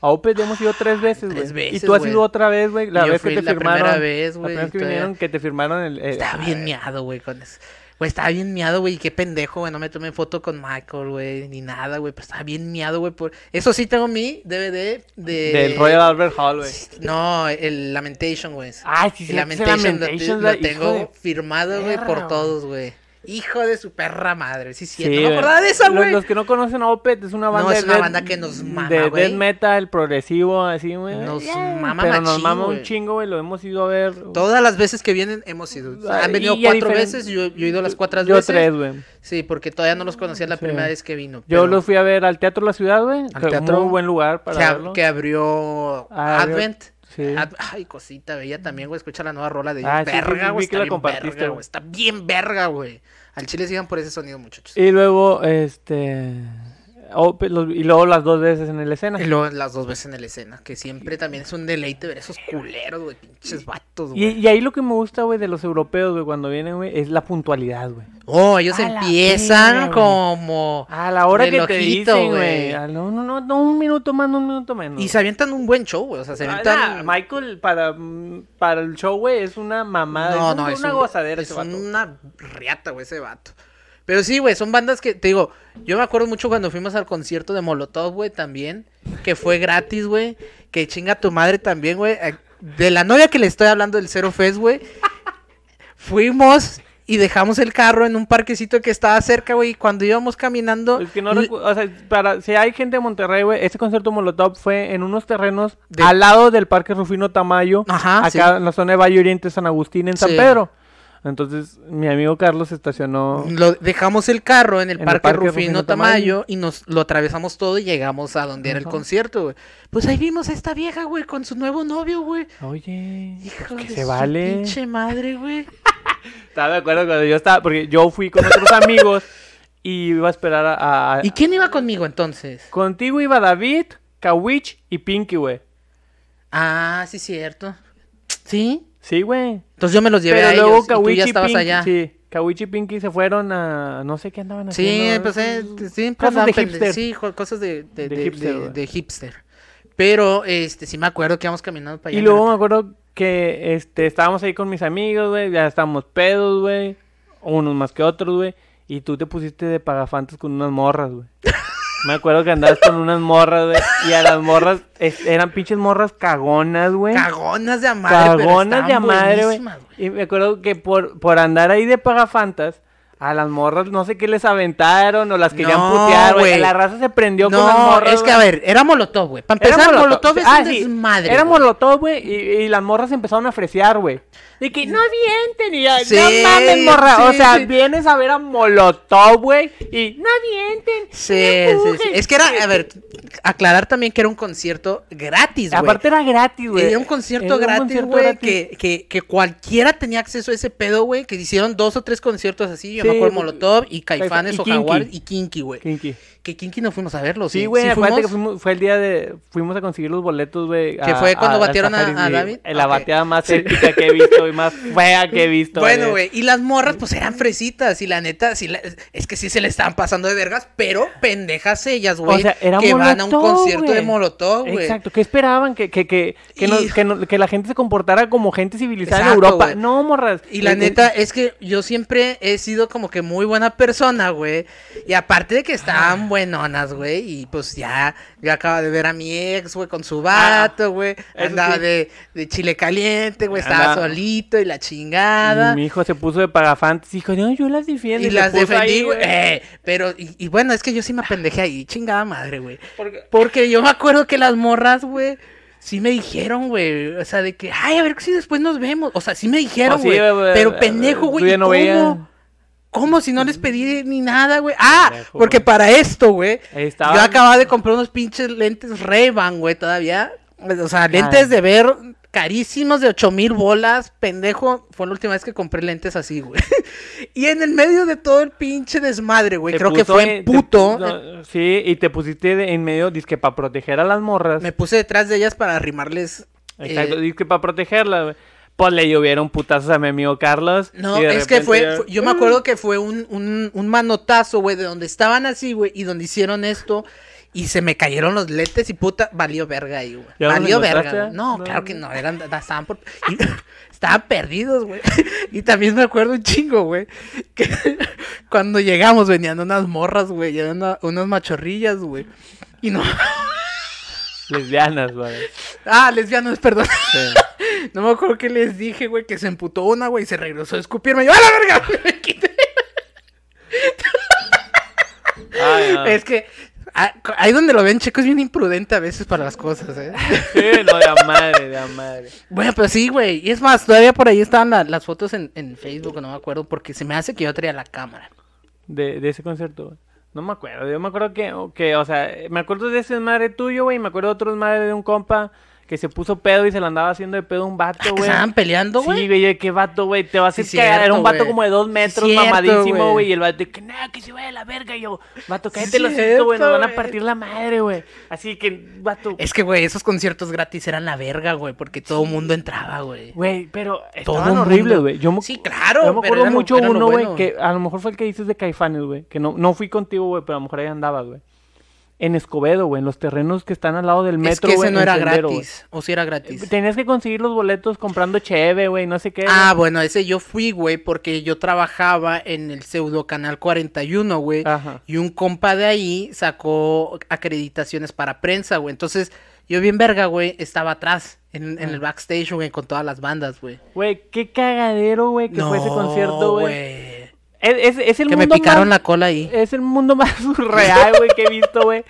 A Opeth hemos ido tres veces, güey. Tres Y tú has ido otra vez, güey. La yo vez que te la firmaron. primera vez, La güey, primera vez que vinieron, que te firmaron el. el- Estaba bien miado, güey, con eso. Güey, estaba bien miado, güey. y Qué pendejo, güey. No me tomé foto con Michael, güey. Ni nada, güey. Pero estaba bien miado, güey. Por... Eso sí tengo mi DVD de... Del Royal Albert Hall, güey. No, el Lamentation, güey. Ay, sí, El sí, Lamentation, lo- Lamentation, lo, tengo de firmado, güey, por todos, güey. Hijo de su perra madre. Sí, sí. Sí, no me acordaba de esa, Los- güey. Los, que no conocen a Opeth es una banda es de una banda que nos mama, de güey. death metal progresivo así, güey. Nos Yeah, mama Pero nos mama un chingo, güey, lo hemos ido a ver. Todas las veces que vienen hemos ido. Han venido y cuatro veces. Yo, yo he ido las cuatro Yo veces. tres, güey. Sí, porque todavía no los conocía la Sí. primera vez que vino. Yo los fui a ver al Teatro La Ciudad, güey. Al que teatro Muy buen lugar para que, que abrió Ah, Advent. Sí. Ay, cosita, bella también, güey. Escucha la nueva rola de Ah, sí, sí, sí, verga, güey. que Está bien verga, güey. Está bien verga, güey. Al chile sigan por ese sonido, muchachos. Y luego, este. Opeth, los- y luego las dos veces en el escena. Y luego las dos veces en la escena, que siempre también es un deleite ver esos culeros, güey, pinches vatos, Y, güey. y ahí lo que me gusta, güey, de los europeos, güey, cuando vienen, güey, es la puntualidad, güey. Oh, ellos A empiezan como... A la hora que te dicen, güey. ah, No, no, no, no, un minuto más, no un minuto menos. Y se avientan un buen show, güey, o sea, se Ah, avientan... nah, Michael, para, para el show, güey, es una mamada. No, es no, un- es una un- gozadera Es ese vato. una riata, güey, ese vato. Pero sí, güey, son bandas que, te digo, yo me acuerdo mucho cuando fuimos al concierto de Molotov, güey, también, que fue gratis, güey, que chinga tu madre también, güey. eh, De la novia que le estoy hablando del Zero Fest, güey, fuimos y dejamos el carro en un parquecito que estaba cerca, güey, y cuando íbamos caminando... Es que no o sea, para, si hay gente de Monterrey, güey, este concierto Molotov fue en unos terrenos De- al lado del Parque Rufino Tamayo, Ajá, acá sí. en la zona de Valle Oriente, San Agustín, en San Sí. Pedro. Entonces, mi amigo Carlos estacionó. Lo, dejamos el carro en el En el parque, Rufino Rufino Tamayo y nos lo atravesamos todo y llegamos a donde era el concierto, güey. Pues ahí vimos a esta vieja, güey, con su nuevo novio, güey. Oye, Hijo pues que de se su vale. pinche madre, güey. *laughs* Estaba de acuerdo cuando yo estaba, porque yo fui con otros amigos y iba a esperar a, a- ¿Y quién iba conmigo entonces? Contigo iba David, Kawich y Pinky, güey. Ah, sí, cierto. ¿Sí? Sí, güey. Entonces yo me los llevé Pero a luego ellos y tú ya estabas Pinky, allá. sí, Kawich y Pinky se fueron a, no sé qué andaban Sí, haciendo. pues eh, siempre Cosas andaban de pende- hipster. Sí, cosas de, de, De de- hipster, de- de hipster. Pero, este, sí me acuerdo que íbamos caminando para allá. Y luego me acuerdo que este estábamos ahí con mis amigos, güey, ya estábamos pedos, güey, unos más que otros, güey, y tú te pusiste de pagafantas con unas morras, güey. *laughs* Me acuerdo que andabas con unas morras, güey, y a las morras es- eran pinches morras cagonas, güey. Cagonas de a madre, pero Cagonas de a estaban madre, güey. buenísimas, güey. Y me acuerdo que por, por andar ahí de pagafantas, a las morras no sé qué les aventaron o las querían No, putear, güey. La raza se prendió con las morras. es que a ver, era Molotov, güey. Para Era empezar, Molotov, es Ah, un sí. desmadre. Era. Molotov, güey, y, y las morras empezaron a fresear, güey. De que no avienten, y ya, Sí, no mames, morra. o sea, vienes a ver a Molotov, güey, y no avienten. Sí, no sí, sí. empujen". Es que era, a ver, aclarar también que era un concierto gratis, güey. Aparte era gratis, güey. Era un concierto Era gratis, güey, que, que, que cualquiera tenía acceso a ese pedo, güey, que hicieron dos o tres conciertos así, yo Güey. Molotov y Caifanes y o. Jaguares y Kinky, güey. Kinky. Que Kinky no fuimos a verlo, Sí, güey, ¿Sí acuérdate que fuimos? fue el día de... Fuimos a conseguir los boletos, güey. ¿Que fue cuando batearon a-. David? La bateada más Sí. épica que he visto y más *laughs* fea que he visto. Bueno, güey, y las morras, pues eran fresitas, y la neta, sí, la- es que sí se le estaban pasando de vergas, pero pendejas ellas, güey, O sea, era que van a un concierto de güey. Molotov, güey. Exacto, ¿qué esperaban? Que, que, que, que, la gente se comportara como gente civilizada en Exacto, Europa. güey. No, morras. Y la Eh, neta eh, es que yo siempre he sido como que muy buena persona, güey. Y aparte de que Ah. estaban buenonas, güey. Y pues ya, yo acabo de ver a mi ex, güey, con su vato, güey. Ah, eso Andaba sí. de, de chile caliente, güey. Estaba Andaba- solito y la chingada. Mi hijo se puso de pagafantes y dijo, no, yo las defiendo. Y las defendí, güey. Eh, pero, y, y bueno, es que yo sí me apendejé ahí, chingada madre, güey. Porque- Porque yo me acuerdo que las morras, güey, sí me dijeron, güey. O sea, de que, ay, a ver si después nos vemos. O sea, sí me dijeron, Oh, sí, güey. güey, pero eh, pendejo, güey. ¿y ¿Cómo? veías. ¿Cómo si no les pedí ni nada, güey? Ah, porque güey. para esto, güey. Ahí estaban. Yo acababa de comprar unos pinches lentes Ray-Ban, güey, todavía. O sea, lentes Ah. de ver carísimos de ocho mil bolas. Pendejo, fue la última vez que compré lentes así, güey. *laughs* y en el medio de todo el pinche desmadre, güey, te creo que fue en- te- puto. no, sí, y te pusiste de- en medio, disque para proteger a las morras. Me puse detrás de ellas para arrimarles. Exacto, eh, disque para protegerlas, güey. Pues le llovieron putazos a mi amigo Carlos. No, es que fue, yo me acuerdo que fue un, un, un manotazo, güey, de donde estaban así, güey, y donde hicieron esto, y se me cayeron los lentes y puta, valió verga ahí, güey. ¿Ya los Valió verga, güey. No, No. claro que no, eran, estaban por, y- *laughs* estaban perdidos, güey. *laughs* Y también me acuerdo un chingo, güey, que *laughs* cuando llegamos venían unas morras, güey, y eran una- unas machorrillas, güey. Y no, Lesbianas, güey. ah, lesbianos, perdón. Sí. No me acuerdo qué les dije, güey, que se emputó una, güey, y se regresó a escupirme. Yo, ¡a la verga! *laughs* Me quité. Ay, no. Es que ah, ahí donde lo ven, Checo es bien imprudente a veces para las cosas, ¿eh? Sí, no, de a madre, de a madre. Bueno, pero sí, güey. Y es más, todavía por ahí estaban la- las fotos en, en Facebook, no me acuerdo, porque se me hace que yo traía la cámara. De, de ese concierto. No me acuerdo, yo me acuerdo que, que, o sea, me acuerdo de ese madre tuyo, güey, y me acuerdo de otro madre de un compa que se puso pedo y se le andaba haciendo de pedo un vato, ¿Que güey. estaban peleando, güey? Sí, güey, qué vato, güey, te vas a hacer cagar. Era un vato como de dos metros, mamadísimo, güey. Y el vato, que nada, que se vaya a la verga. Y yo, vato, cállate los hocico, güey, nos van a partir la madre, güey. Así que, vato, Es que, güey, esos conciertos gratis eran la verga, güey, porque todo el mundo entraba, güey. güey, pero Todo horribles, güey. Yo Sí, claro, Yo me acuerdo mucho uno, güey, que a lo mejor fue el que dices de Caifanes, güey. Que no, no fui contigo, güey, pero a lo mejor ahí andabas, güey. En Escobedo, güey, en los terrenos que están al lado del metro, es que ese güey, no era Sendero, gratis. O si era gratis. Tenías que conseguir los boletos comprando cheve, güey, no sé qué. Ah, bueno, ese yo fui, güey, porque yo trabajaba en el pseudo canal 41, güey. Ajá. Y un compa de ahí sacó acreditaciones para prensa, güey. Entonces, yo bien verga, güey, estaba atrás, en, en el backstage, güey, con todas las bandas, güey. Güey, qué cagadero, güey, que fue ese concierto, güey. Es, es- es el Que me mundo picaron más- la cola ahí. Es el mundo más *laughs* surreal, güey, que he visto, güey.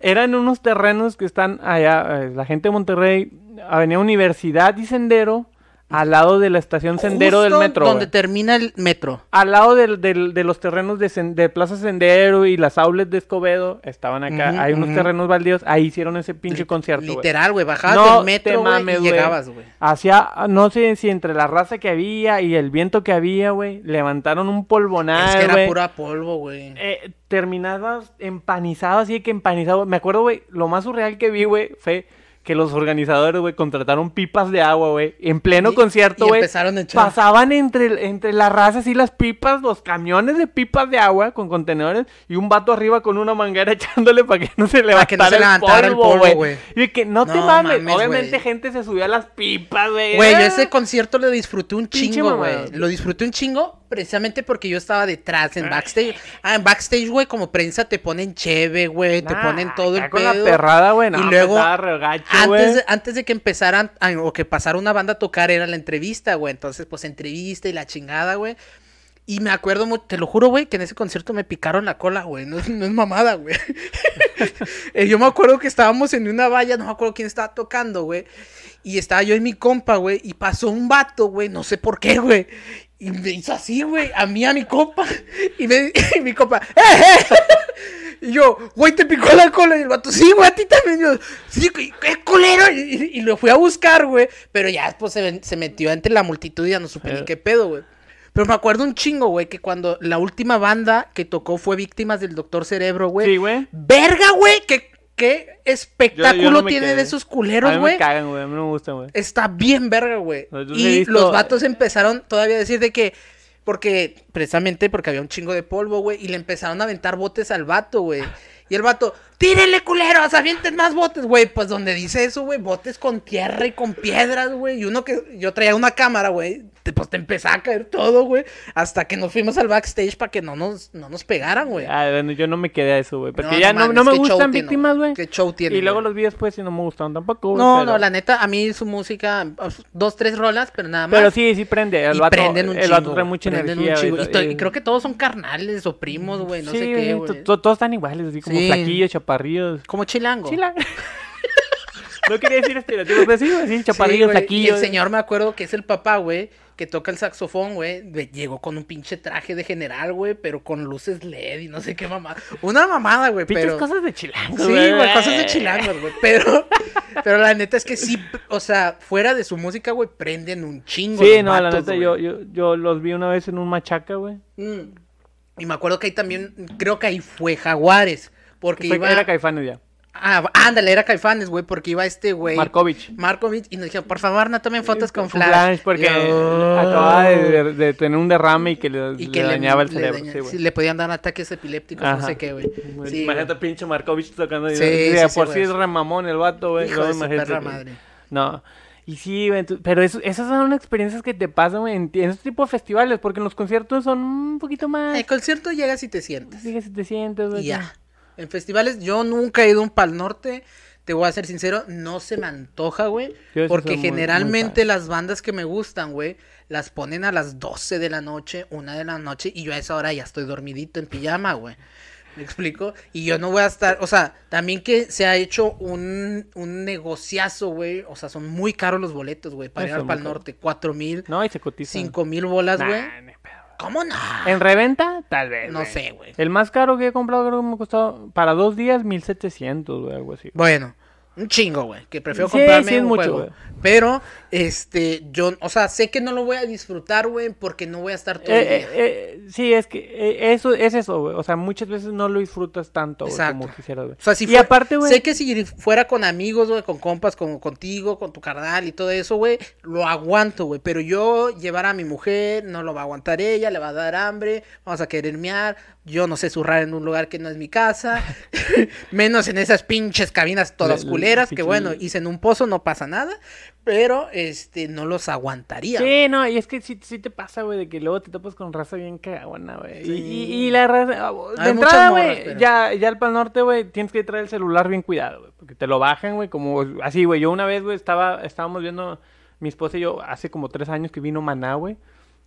Eran unos terrenos que están allá, eh, la gente de Monterrey, Avenida Universidad y Sendero, al lado de la estación Sendero del metro. Donde güey. termina el metro. Al lado del- del- de los terrenos de, Sen- de Plaza Sendero y las outlets de Escobedo, estaban acá. Hay unos terrenos baldíos, ahí hicieron ese pinche concierto. Literal, güey. Bajabas No del metro, te güey, mames, y güey. llegabas, güey. Hacía, no sé si entre la raza que había y el viento que había, güey, levantaron un polvonal, Es que era pura polvo, güey. Eh, terminabas empanizado, así que empanizado. Me acuerdo, güey, lo más surreal que vi, güey, fue que los organizadores, güey, contrataron pipas de agua, güey, en pleno Y- concierto, güey. empezaron a echar. Pasaban entre, entre las razas y las pipas, los camiones de pipas de agua con contenedores y un vato arriba con una manguera *laughs* echándole para que no se levantara, que no se levantara el polvo, güey. Y que no te No mames, mames, obviamente gente se subió a las pipas, güey. Güey, yo Ah. ese concierto lo disfruté un chingo, güey. Lo disfruté un chingo precisamente porque yo estaba detrás en backstage. Ah, en backstage, güey, como prensa te ponen cheve, güey, te ponen todo el con pedo. la perrada, güey, no, y hombre, luego, antes, de, antes de que empezaran, o que pasara una banda a tocar, era la entrevista, güey. Entonces, pues, entrevista y la chingada, güey. Y me acuerdo, te lo juro, güey, que en ese concierto me picaron la cola, güey. No, no es mamada, güey. *laughs* Eh, yo me acuerdo que estábamos en una valla, no me acuerdo quién estaba tocando, güey. Y estaba yo y mi compa, güey. Y pasó un vato, güey. No sé por qué, güey. Y me hizo así, güey. A mí, a mi compa. *laughs* Y, me, *laughs* y mi compa, ¡eh, eh! Y yo, güey, te picó la cola. Y el vato, sí, güey, a ti también. Y yo, sí, güey, qué culero. Y, lo fui a buscar, güey. Pero ya después se, metió entre la multitud y ya no supe ni Eh. qué pedo, güey. Pero me acuerdo un chingo, güey, que cuando la última banda que tocó fue Víctimas del Doctor Cerebro, güey. Sí, güey. Verga, güey, qué, qué espectáculo Yo- yo no me tiene quedé. de esos culeros, mí me güey. cagan, güey, a mí no me gustan, güey. Está bien verga, güey. No, Y visto- los vatos empezaron todavía a decir de que. Porque, precisamente porque había un chingo de polvo, güey. Y le empezaron a aventar botes al vato, güey. Y el vato, tírenle culeros, avienten más botes, güey. Pues donde dice eso, güey, botes con tierra y con piedras, güey. Y uno que yo traía una cámara, güey. Pues te empezaba a caer todo, güey. Hasta que nos fuimos al backstage para que no nos, no nos pegaran, güey. Ah, bueno, yo no me quedé a eso, güey. Porque No, ya no no, mames, no me gustan víctimas, güey. Qué show tiene. Y luego los vi después y no me gustaron tampoco, güey. No, pero- no, la neta, a mí su música, dos, tres rolas, pero nada más. Pero sí, sí prende. El y vato, prenden un el chingo. vato trae mucha un Y, y- y creo que todos son carnales o primos, güey, no sí, sé qué, güey, güey. to- to- Todos están iguales, así como Sí. flaquillos, chaparrillos. Como chilango. Chila. *laughs* no quería decir estereotipos, pero sí, así, Sí, chaparrillos, güey, Y el señor me acuerdo que es el papá, güey, que toca el saxofón, güey. Llegó con un pinche traje de general, güey, pero con luces LED y no sé qué mamada. Una mamada, güey, Pinches pero... cosas de chilango, Sí, güey, cosas de chilangos, güey. Pero, *laughs* pero la neta es que sí, o sea, fuera de su música, güey, prenden un chingo. Sí, no, la neta, yo, yo, yo los vi una vez en un machaca, güey. Mm. Y me acuerdo que ahí también, creo que ahí fue Jaguares. Porque Fue- iba. Era Caifanes ya. Ah, ándale, era Caifanes, güey, porque iba este güey. Markovich. Markovich. Y nos dijeron, por favor, no tomen fotos con Con Flash. porque Yo- acababa de, de- de tener un derrame y que le, Y le que le, dañaba el le cerebro. daña- sí, güey. sí, le podían dar ataques epilépticos, no sé qué, güey. Sí, imagínate pinche Markovich tocando. y- Sí, y sí, por sí es remamón el vato, güey. Hijo luego de su imagínate perra madre. No. Y sí, pero eso- esas son experiencias que te pasan, güey, en, en este tipo de festivales, porque en los conciertos son un poquito más... El concierto llegas y te sientes. Que si te sientes, güey. Y ya. En festivales, yo nunca he ido a un Pal Norte. Te voy a ser sincero, no se me antoja, güey. Porque soy muy- muy generalmente las bandas que me gustan, güey, las ponen a las 12 de la noche, una de la noche, y yo a esa hora ya estoy dormidito en pijama, güey. ¿Me explico? Y yo no voy a estar, o sea, también que se ha hecho un, un negociazo, güey. O sea, son muy caros los boletos, güey, para ir al. Norte. Cuatro mil, No, y se cotiza. cinco mil bolas, güey. ¿Cómo no? En reventa, tal vez. No güey. sé, güey. El más caro que he comprado creo que me costó para dos días 1700, güey, algo así. Bueno, un chingo, güey. Que prefiero Sí, comprarme sí un mucho, juego. Pero, este, yo, o sea, sé que no lo voy a disfrutar, güey, porque no voy a estar todo el Eh, día. eh, eh, sí, es que eh, eso es eso, güey. O sea, muchas veces no lo disfrutas tanto, como quisieras, güey. O sea, si y aparte, güey. sé que si fuera con amigos, güey, con compas, como contigo, con tu carnal y todo eso, güey, lo aguanto, güey. Pero yo llevar a mi mujer, no lo va a aguantar ella, le va a dar hambre, vamos a querer mear. Yo no sé zurrar en un lugar que no es mi casa. *laughs* Menos en esas pinches cabinas todas Le- le- culeras, que bueno, hice en un pozo, no pasa nada. Pero, este, no los aguantaría. Sí, no, y es que sí, sí te pasa, güey, de que luego te topas con raza bien cagona, güey. Y- Sí. Y, y la raza, ah, de Hay muchas entrada, morras, güey, pero- ya, ya al Pal Norte, güey, tienes que traer el celular bien cuidado, güey, porque te lo bajan, güey, como así, güey. Yo una vez, güey, estaba, estábamos viendo, mi esposa y yo, hace como tres años que vino Maná, güey.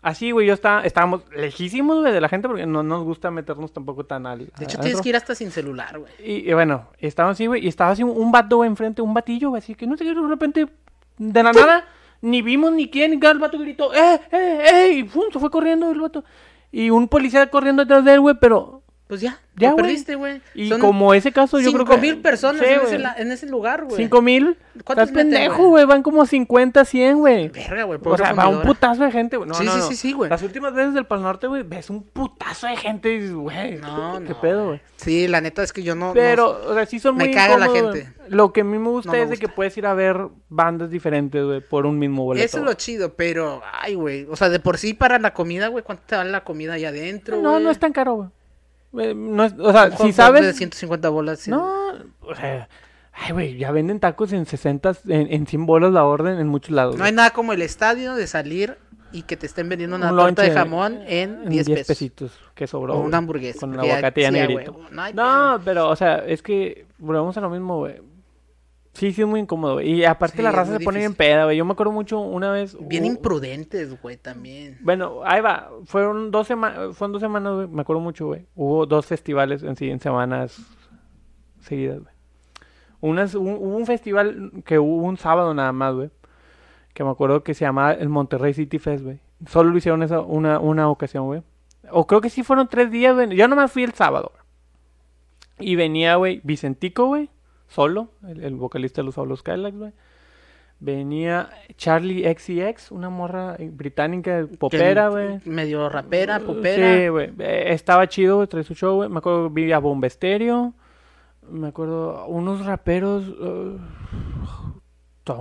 Así, güey, yo estaba, estábamos lejísimos, güey, de la gente porque no nos gusta meternos tampoco tan al... De hecho, adentro. tienes que ir hasta sin celular, güey. Y, y bueno, estaba así, güey, y estaba así un, un vato, güey, enfrente, un batillo, güey, así que no sé qué, de repente, de la nada, Ni vimos ni quién. Y el vato gritó, ¡eh, eh, eh! Y pum, se fue corriendo el vato. Y un policía corriendo detrás de él, güey, pero Pues ya, Ya, ya güey. perdiste, güey. Y Son como ese caso, yo creo cinco que. mil personas Sí, en, ese, la- en ese lugar, güey. Cinco mil. ¿Cuántos Estás pendejo, güey? Van como 50, 100, güey. Verga, güey. O sea, va un putazo de gente, güey. No, Sí, no, sí, no. sí, sí, güey. Las últimas veces del Pal Norte, güey, ves un putazo de gente y dices, güey, No, *laughs* ¿qué no. pedo, güey? Sí, la neta es que yo no. Pero, o sea, sí son Me muy caga la gente. Lo que a mí me gusta No me es de que puedes ir a ver bandas diferentes, güey, por un mismo boleto. Eso es lo chido, pero. Ay, güey. O sea, de por sí para la comida, güey. ¿Cuánto te vale la comida allá adentro? No, no es tan caro, güey. Eh, No es, o sea, Un si sabes... De 150 bolas. sí. No, o sea... Ay, güey, ya venden tacos en 60, en, en 100 bolas la orden en muchos lados. No hay nada como el estadio de salir y que te estén vendiendo una Un torta de jamón en 10 pesos. pesitos que sobró. O una hamburguesa. Con ya- aguacate ya sí, a negrito. huevo, No, No, pero, o sea, es que volvemos a lo mismo, güey. Sí, sí, es muy incómodo, güey. Y aparte Sí, la raza se pone bien peda, güey. Yo me acuerdo mucho una vez... Bien imprudentes, güey, también. Bueno, ahí va. Fueron dos semanas, fueron dos semanas, güey. Me acuerdo mucho, güey. Hubo dos festivales en sí, en semanas seguidas, güey. Unas, un- hubo un festival que hubo un sábado nada más, güey. Que me acuerdo que se llamaba el Monterrey City Fest, güey. Solo lo hicieron esa, una, una ocasión, güey. O creo que sí fueron tres días, güey. Yo nomás fui el sábado. Y venía, güey, Vicentico, güey. Solo, el, el vocalista de los Solos Skylax, güey. Venía Charlie XCX, una morra eh, británica, popera, güey. Medio rapera, popera. Sí, güey. Eh, estaba chido, güey, trae su show, güey. Me acuerdo que vi a Bomba Estéreo. Me acuerdo unos raperos. Uh,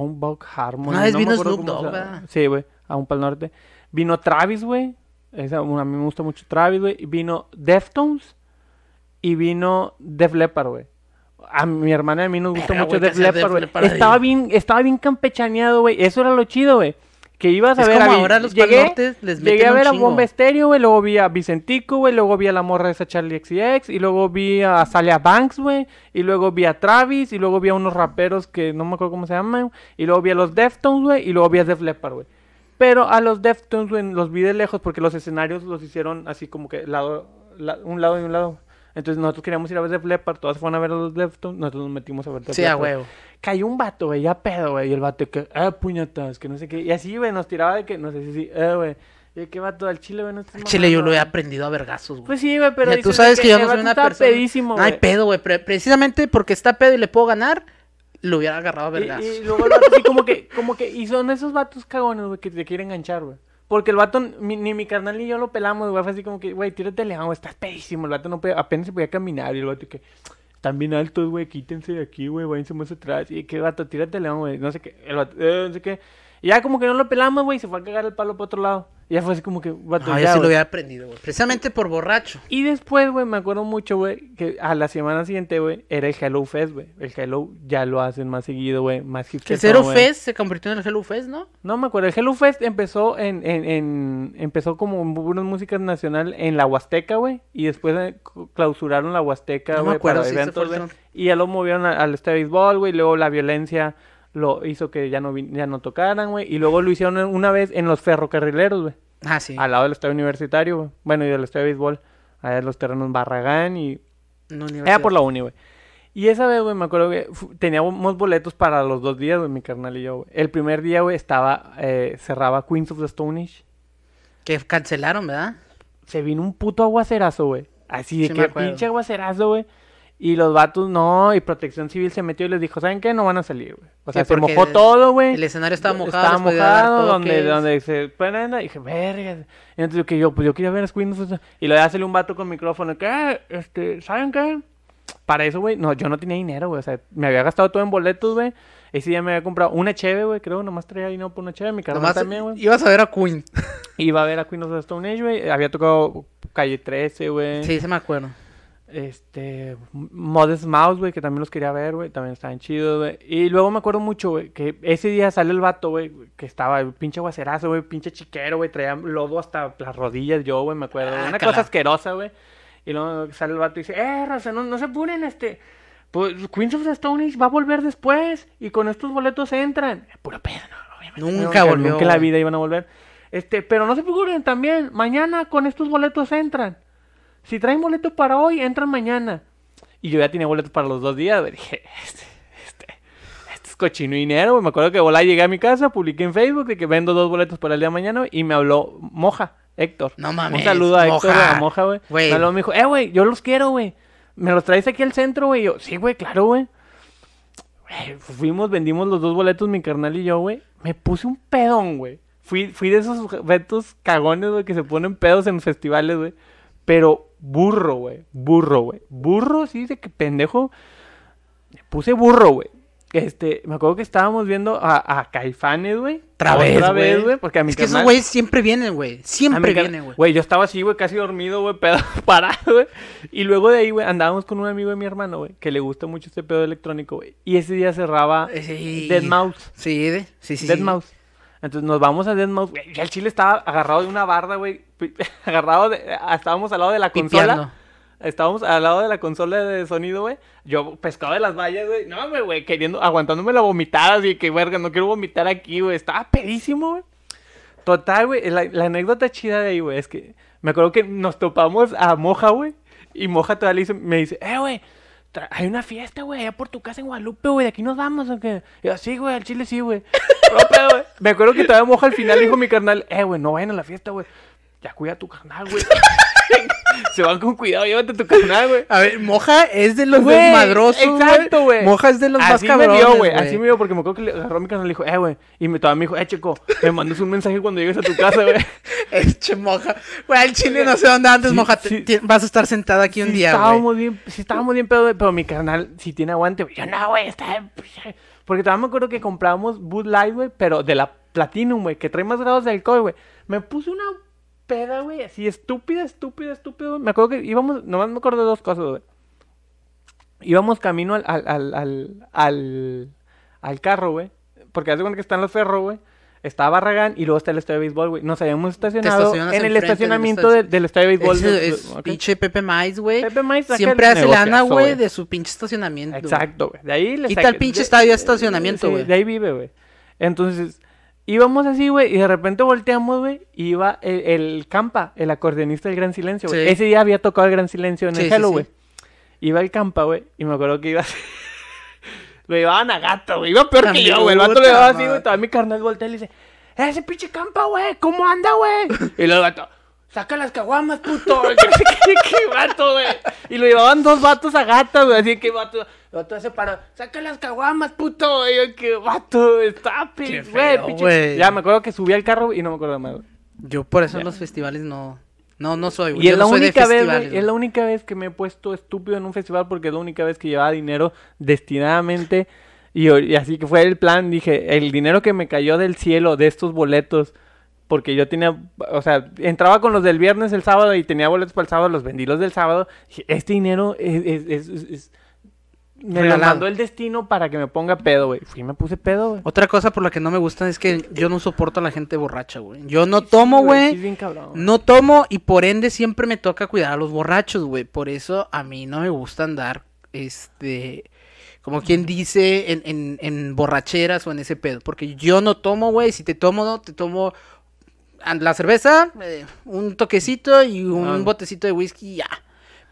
Buck Harmony. Una vez no vino Snoop Dogg. Sí, güey. A un pal norte. Vino Travis, güey. A mí me gusta mucho Travis, güey. Vino Deftones. Y vino Def Leppard, güey. A mi hermana y a mí nos gusta Verga, mucho güey, ¿qué Def Leppard, güey. Estaba bien, estaba bien campechaneado, güey. Eso era lo chido, güey. Que ibas a Es ver como a ahora los llegué, les llegué meten a un ver a. Bomba Estéreo, güey. Luego vi a Vicentico, güey. Luego vi a la morra esa Charlie XCX. Y luego vi a Salia Banks, güey. Y luego vi a Travis. Y luego vi a unos raperos que no me acuerdo cómo se llaman. Y luego vi a los Deftones, güey. Y luego vi a Def Leppard, güey. Pero a los Deftones, güey, los vi de lejos porque los escenarios los hicieron así como que lado, la- un lado y un lado. Entonces nosotros queríamos ir a ver Def Leppard, todas fueron a ver a los Deftones, nosotros nos metimos a ver Def Sí, a Leppard. huevo. Cayó un vato, güey, ya pedo, güey, y el vato que, ah, puñetas, que no sé qué. Y así, güey, nos tiraba de que, no sé si, sí, eh, güey. Y vato, al chile, güey, no estás Chile, yo lo he güey". aprendido a vergazos, güey. Pues sí, güey, pero Mira, tú dices de sabes que yo no soy una estaba persona. pedísimo, no hay güey. pedo, güey. pre- precisamente porque está pedo y le puedo ganar, lo hubiera agarrado a Y, vergazos. y luego el vato así como que, como que, y son esos vatos cagones, güey, que te quieren enganchar, güey. Porque el vato, ni, ni mi carnal ni yo lo pelamos, güey. Fue así como que, güey, tírate león, estás pedísimo. El vato no apenas se podía caminar. Y el vato que, están bien altos, güey, quítense de aquí, güey, váyanse más atrás. Y que vato, tírate león, güey. No sé qué, el vato, eh, no sé qué. Y ya como que no lo pelamos, güey, se fue a cagar el palo para otro lado. Ya fue así como que, vato, No, ya, yo sí lo hubiera aprendido, güey. Precisamente por borracho. Y después, güey, me acuerdo mucho, güey, que a la semana siguiente, güey, era el Hello Fest, güey. El Hello ya lo hacen más seguido, güey, más hipster. El Zero Fest se convirtió en el Hello Fest, ¿no? No me acuerdo, el Hello Fest empezó en, en, en- empezó como una música nacional en la Huasteca, güey, y después eh, clausuraron la Huasteca, No me güey, acuerdo para si eventos, güey, y ya lo movieron al estadio de béisbol, güey, luego la violencia lo hizo que ya no vi- ya no tocaran, güey, y luego lo hicieron una vez en los ferrocarrileros, güey, Ah, sí. al lado del estadio universitario, güey, bueno, y del estadio de béisbol, allá en los terrenos Barragán y era por la uni, güey. Y esa vez, güey, me acuerdo que teníamos boletos para los dos días, güey, mi carnal y yo, güey. El primer día, güey, estaba, eh, cerraba Queens of the Stone Age. Que cancelaron, ¿verdad? Se vino un puto aguacerazo, güey. Así de Sí que pinche aguacerazo, güey. Y los vatos, no, y Protección Civil se metió y les dijo, ¿saben qué? No van a salir, güey. O sea, Sí, se mojó todo, güey. El escenario estaba mojado. Estaba mojado, donde, donde se y dije, verga. Y entonces yo, que yo, pues yo quería ver a the Y luego ya salió un vato con micrófono, que, "Ah, este, ¿saben qué? Para eso, güey, no, yo no tenía dinero, güey. O sea, me había gastado todo en boletos, güey. Ese día me había comprado una cheve, güey, creo, nomás traía dinero por una cheve. Mi carnal también, güey. ibas a ver a Queen. *laughs* Iba a ver a Queen of the Stone Age, güey. Había tocado Calle 13, güey. Sí, se me acuerdo. Este, Modest Mouse, güey, que también los quería ver, güey, también estaban chidos, güey. Y luego me acuerdo mucho, güey, que ese día sale el vato, güey, que estaba pinche guacerazo, güey, pinche chiquero, güey, traía lodo hasta las rodillas yo, güey, me acuerdo. Ah, Una cala. cosa asquerosa, güey. Y luego sale el vato y dice, eh, raza, no, no se apuren, este, pues Queens of the Stone Age va a volver después y con estos boletos entran. Pura pedo, no, obviamente. Nunca volvió, Nunca en la vida iban a volver. Este, pero no se preocupen también, mañana con estos boletos entran. Si traen boleto para hoy, entran mañana. Y yo ya tenía boletos para los dos días. Dije, este, este, estos cochinero, güey. Me acuerdo que volá llegué a mi casa, publiqué en Facebook de que vendo dos boletos para el día de mañana y me habló Moja, Héctor. No mames, Un saludo a Héctor, Moja. a Moja, güey. Me habló, me dijo, eh, güey, yo los quiero, güey. ¿Me los traes aquí al centro, güey? Yo, sí, güey, claro, güey. Güey, Fuimos, vendimos los dos boletos, mi carnal y yo, güey. Me puse un pedón, güey. Fui, fui de esos vetos cagones, güey, que se ponen pedos en festivales, güey. Pero burro, güey. Burro, güey. Burro, sí, de que pendejo. Me puse burro, güey. Este, me acuerdo que estábamos viendo a, a Caifanes, güey. Otra vez, güey. Porque a mi Es que esos güeyes siempre vienen, güey. Siempre car- vienen, güey. Güey, yo estaba así, güey, casi dormido, güey, *laughs* pedo parado, güey. Y luego de ahí, güey, andábamos con un amigo de mi hermano, güey, que le gusta mucho este pedo electrónico, güey. Y ese día cerraba Sí. Dead Mouse. Sí, de- sí, sí. Dead sí. Mouse. Entonces nos vamos a Dead Mouse, güey. Y el chile estaba agarrado de una barda, güey. *laughs* Agarrado de. Estábamos al lado de la consola. Estábamos al lado de la consola de sonido, güey. Yo pescado de las vallas, güey. No, güey, queriendo, aguantándome la vomitada, así que, verga, no quiero vomitar aquí, güey. Estaba pedísimo, güey. Total, güey, la, la anécdota chida de ahí, güey, es que me acuerdo que nos topamos a Moja, güey. Y Moja todavía le me dice, eh, güey, hay una fiesta, güey, allá por tu casa en Guadalupe, güey, de aquí nos vamos, ¿o qué? Y yo, sí, güey, al chile sí, güey. *laughs* Güey, Me acuerdo que todavía Moja al final dijo mi carnal, eh, güey, no vayan a la fiesta, güey. Ya cuida tu carnal, güey. *laughs* Se van con cuidado, llévate tu carnal, güey. A ver, Moja es de los Güey, desmadrosos, exacto, güey. Moja es de los más así cabrones, me vio, güey. Así me vio porque me acuerdo que le agarró mi canal y le dijo, eh, güey. Y me, todavía me dijo, eh, chico, me mandas un mensaje cuando llegues a tu casa, güey. *laughs* Eche Moja. Güey, al chile no sé dónde antes, Sí, Moja. sí. vas a estar sentada aquí un día, güey. bien, sí estábamos bien pedo, pero mi canal sí tiene aguante, güey. Yo no, güey, está... Porque todavía me acuerdo que comprábamos Bud Light, güey, pero de la Platinum, güey, que trae más grados de alcohol, güey. Me puse una peda, güey, así estúpida, estúpida, estúpida. Me acuerdo que íbamos, nomás me acuerdo de dos cosas, güey. Íbamos camino al, al, al, al, al, al carro, güey. Porque hace cuenta que están los ferros, güey. Está Barragán y luego está el estadio de béisbol, güey. Nos habíamos estacionado en el del estacionamiento del, estadio de béisbol. De- es pinche Pepe Mais, güey. Pepe Maiz saca Siempre hace lana, güey, de su pinche estacionamiento. Exacto, güey. De ahí le Quita el pinche estadio de estacionamiento, sí, güey. de ahí vive, güey. Entonces, íbamos así, güey, y de repente volteamos, güey, y iba el, el Campa, el acordeonista del Gran Silencio, güey. Sí. Ese día había tocado el Gran Silencio en Sí, el Hello, sí. güey. Iba el Campa, güey, y me acuerdo que iba así. *laughs* Lo llevaban a gato, güey. Iba peor que yo, güey. El vato lo llevaba así, güey. Todavía mi carnal voltea y le dice, ese pinche Campa, güey, ¿cómo anda, güey? Y luego el vato, saca las caguamas, puto. *laughs* Qué, qué vato, güey. Y lo llevaban dos vatos a gato, güey. Así que vato, vato se paró, saca las caguamas, puto. Y yo, que vato, está güey. Ya me acuerdo que subí al carro y no me acuerdo más, güey. Yo por eso Ya. en los festivales no... No, no soy, güey. Y es no la soy de única vez, es la única vez que me he puesto estúpido en un festival porque es la única vez que llevaba dinero destinadamente y, y así que fue el plan, dije, el dinero que me cayó del cielo de estos boletos porque yo tenía, o sea, entraba con los del viernes el sábado y tenía boletos para el sábado, los vendí los del sábado, dije, este dinero es, es- es- es- es- me lo mandó el destino para que me ponga pedo, güey. Fui y me puse pedo, güey. Otra cosa por la que no me gusta es que yo no soporto a la gente borracha, güey. Yo no tomo, güey. sí. No tomo y por ende siempre me toca cuidar a los borrachos, güey. Por eso a mí no me gusta andar, este, como quien dice, en, en, en borracheras o en ese pedo. Porque yo no tomo, güey. Si te tomo, no, te tomo la cerveza, eh, un toquecito y un Ah. botecito de whisky y ya.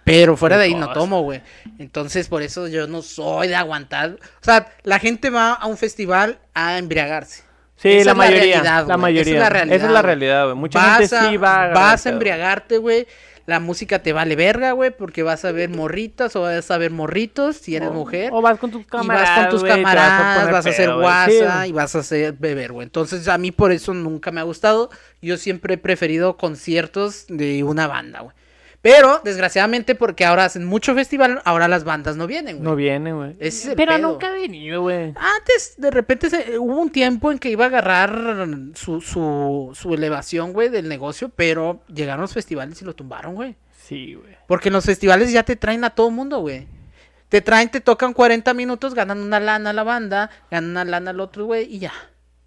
Pero fuera de ahí no tomo, güey. Entonces, por eso yo no soy de aguantar. O sea, la gente va a un festival a embriagarse. Sí, Esa la es mayoría, realidad, la güey. Esa mayoría. es la realidad. Esa es la realidad, güey. Mucha Vas gente a- sí va a Vas a embriagarte, güey. La música te vale verga, güey, porque vas a ver morritas o vas a ver morritos si eres O- mujer. O vas con tus y camaradas. vas con tus camaradas, poner vas a hacer pedo, guasa Sí, y vas a hacer beber, güey. Entonces, a mí por eso nunca me ha gustado. Yo siempre he preferido conciertos de una banda, güey. Pero, desgraciadamente, porque ahora hacen mucho festival, ahora las bandas no vienen, güey. No viene, güey. Es Pero pedo. nunca ha venido, güey. Antes, de repente, se- hubo un tiempo en que iba a agarrar su, su, su elevación, güey, del negocio, pero llegaron los festivales y lo tumbaron, güey. Sí, güey. Porque en los festivales ya te traen a todo mundo, güey. Te traen, te tocan 40 minutos, ganan una lana a la banda, ganan una lana al otro, güey, y ya.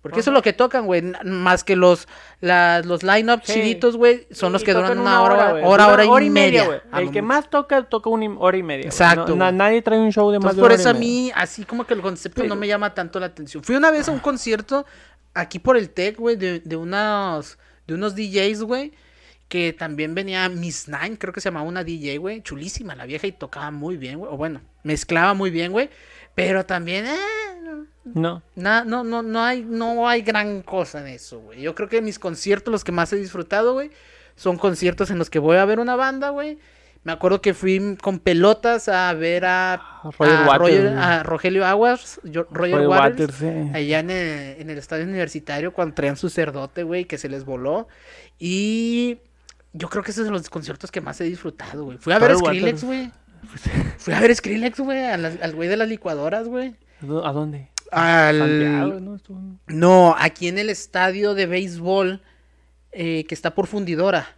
Porque eso es lo que tocan, güey. Más que los, la- los line-up Sí. chiditos, güey, son los que duran una hora, hora, güey. hora, Dura y media. güey. a El que más toca, toca una hora y media. Exacto, No- nadie trae un show de más Entonces, de por hora eso a media. mí, así como que el concepto no me llama tanto la atención. Fui una vez a un concierto aquí por el TEC, güey, de, de unos, de unos DJs, güey, que también venía Miss Nine, creo que se llamaba una DJ, güey, chulísima la vieja y tocaba muy bien, güey, o bueno, mezclaba muy bien, güey, pero también, eh, no, No. Na- no, no, no hay, no hay gran cosa en eso, güey. Yo creo que mis conciertos, los que más he disfrutado, güey, son conciertos en los que voy a ver una banda, güey. Me acuerdo que fui con pelotas a ver a, a, Waters, Roger- a Rogelio Aguas, yo- Roger, Roger Waters, Waters, sí. allá en el, en el estadio universitario cuando traían su cerdote, güey, que se les voló. Y yo creo que esos son los conciertos que más he disfrutado, güey. Fui a ver a Skrillex, güey. Fui a ver Skrillex, güey, al güey de las licuadoras, güey. ¿A dónde? Al... Santiago, ¿no? Aquí en el estadio de béisbol eh, que está por fundidora.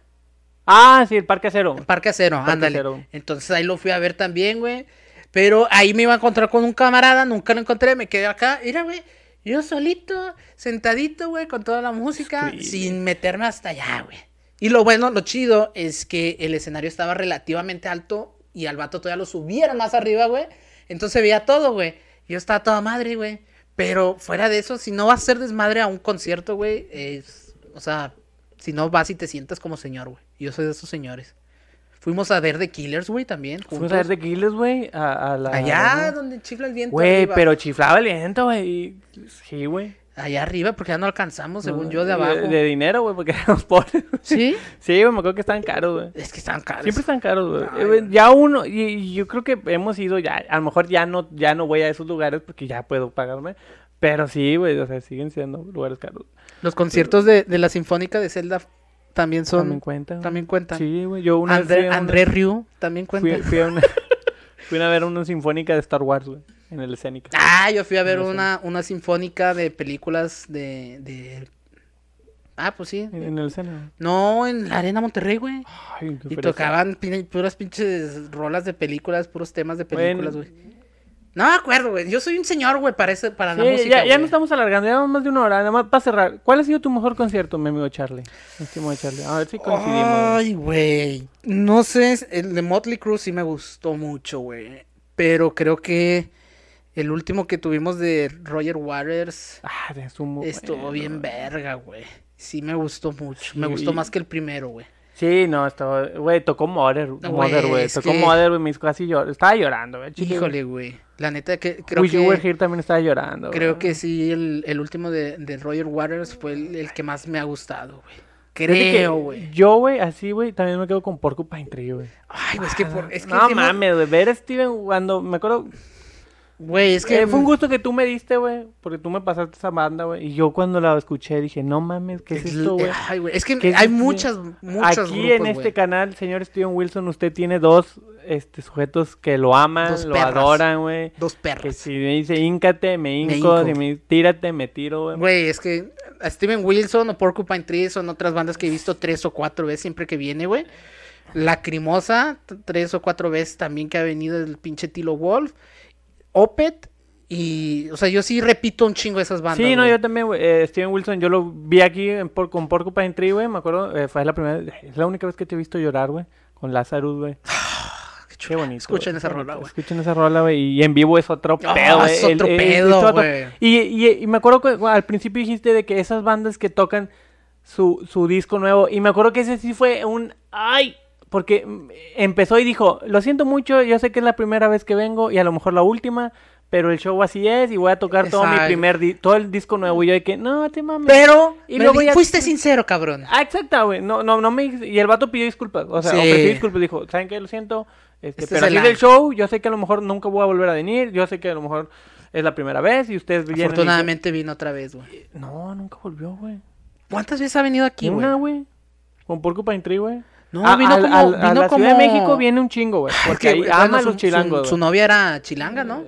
Ah, sí, el Parque Acero. En Parque Acero, Parque ándale. Acero. Entonces ahí lo fui a ver también, güey. Pero ahí me iba a encontrar con un camarada, nunca lo encontré, me quedé acá. Mira, güey, yo solito, sentadito, güey, con toda la música, sin meterme hasta allá, güey. Y lo bueno, lo chido, es que el escenario estaba relativamente alto y al vato todavía lo subieron más arriba, güey. Entonces veía todo, güey. Yo estaba toda madre, güey. Pero fuera de eso, si no vas a hacer desmadre a un concierto, güey, es... O sea, si no vas y te sientas como señor, güey. Yo soy de esos señores. Fuimos a ver The Killers, güey, también. Fuimos a ver de Killers, güey, a, a la... Allá donde chifla el viento. Güey, pero chiflaba el viento, güey. Sí, güey. Allá arriba, porque ya no alcanzamos, según No, yo, de abajo. De, dinero, güey, porque *laughs* éramos pobres. ¿Sí? Sí, güey, me acuerdo que estaban caros, güey. Es que están caros. Siempre están caros, güey. Ya uno, y, yo creo que hemos ido ya, a lo mejor ya no, ya no voy a esos lugares porque ya puedo pagarme. Pero sí, güey, o sea, siguen siendo lugares caros. Los conciertos de, de la Sinfónica de Zelda también son... También cuentan. También cuentan. Sí, güey, yo una André, una- André Ryu también cuenta. fui, fui a una, *laughs* fui a ver una sinfónica de Star Wars, güey, en el escénica. Ah, yo fui a ver una, una sinfónica de películas de, de... Ah, pues sí. En, el escénica. No, en la Arena Monterrey, güey. Ay, qué Y tocaban pin- puras pinches rolas de películas, puros temas de películas, güey. No me acuerdo, güey. Yo soy un señor, güey, para, ese, para la música, ya, ya no estamos alargando, ya vamos más de una hora. Nada más para cerrar. ¿Cuál ha sido tu mejor concierto, mi amigo Charlie? Estimado Charlie. A ver si coincidimos. Ay, güey. No sé, el de Motley Crue sí me gustó mucho, güey. Pero creo que el último que tuvimos de Roger Waters Ah, muy estuvo bueno, bien verga, güey. Sí me gustó mucho. Sí, me gustó más que el primero, güey. Sí, no, estaba, güey, tocó Mother, Güey, Mother, güey, es tocó que- Mother, güey, me hizo casi llorar, estaba llorando, güey. Híjole, güey. La neta que creo Wish You Were que Here también estaba llorando, creo que sí el, el último de, de Roger Waters fue el, el que más me ha gustado, güey. Que Creo, güey. Yo, güey, así, güey, también me quedo con Porcupine Tree, güey. Ay, güey, es que por, es que no mames, güey, ver a Steven cuando, me acuerdo, Güey, es que Eh, fue un gusto que tú me diste, güey, porque tú me pasaste esa banda, güey, y yo cuando la escuché dije, no mames, ¿qué es esto, güey? Ay, güey, es que ¿Qué es hay esto? muchas, muchas Aquí en este canal, señor Steven Wilson, usted tiene dos este, sujetos que lo aman, Dos lo perras. adoran, güey. Dos Que perros. si me dice íncate, me hinco, si me tírate, me tiro, güey. Güey, es que a Steven Wilson o Porcupine Tree son otras bandas que he visto tres o cuatro veces siempre que viene, güey. Lacrimosa, tres o cuatro veces también que ha venido el pinche Tilo Wolf. Opet. Y, o sea, yo sí repito un chingo esas bandas. Sí, no, güey. yo también, güey. Eh, Steven Wilson, yo lo vi aquí en por- con Porcupine Tree, güey. Me acuerdo, eh, fue la primera, es la única vez que te he visto llorar, güey. Con Lazarus, güey. Qué Qué chula. bonito. Escuchen güey, esa qué rola, güey. Escuchen esa rola, güey. Y en vivo es otro Ah, pedo, güey. es otro pedo, güey. Y, y, y me acuerdo que al principio dijiste de que esas bandas que tocan su, su disco nuevo. Y me acuerdo que ese sí fue un. ¡Ay! Porque mm, empezó y dijo: Lo siento mucho, yo sé que es la primera vez que vengo y a lo mejor la última. Pero el show así es y voy a tocar todo mi primer di- todo el disco nuevo. Y yo de que, no, te mames. Pero, Y y luego ya- fuiste sincero, cabrón. Ah, exacto, güey. No, no, no me... Y el vato pidió disculpas. O sea, Sí. ofreció disculpas. Dijo, ¿saben qué? Lo siento. Este, Este pero es el así es el año. show. Yo sé que a lo mejor nunca voy a volver a venir. Yo sé que a lo mejor es la primera vez y ustedes vienen y- Afortunadamente vino otra vez, güey. No, nunca volvió, güey. ¿Cuántas veces ha venido aquí, güey? Una, güey. Con Porcupine Tree, güey. No, A- vino al- como- al- a vino la como- Ciudad de México viene un chingo, güey. Porque que, ahí bueno, ama su- los chilangos, Su, su novia era chilanga, ¿no?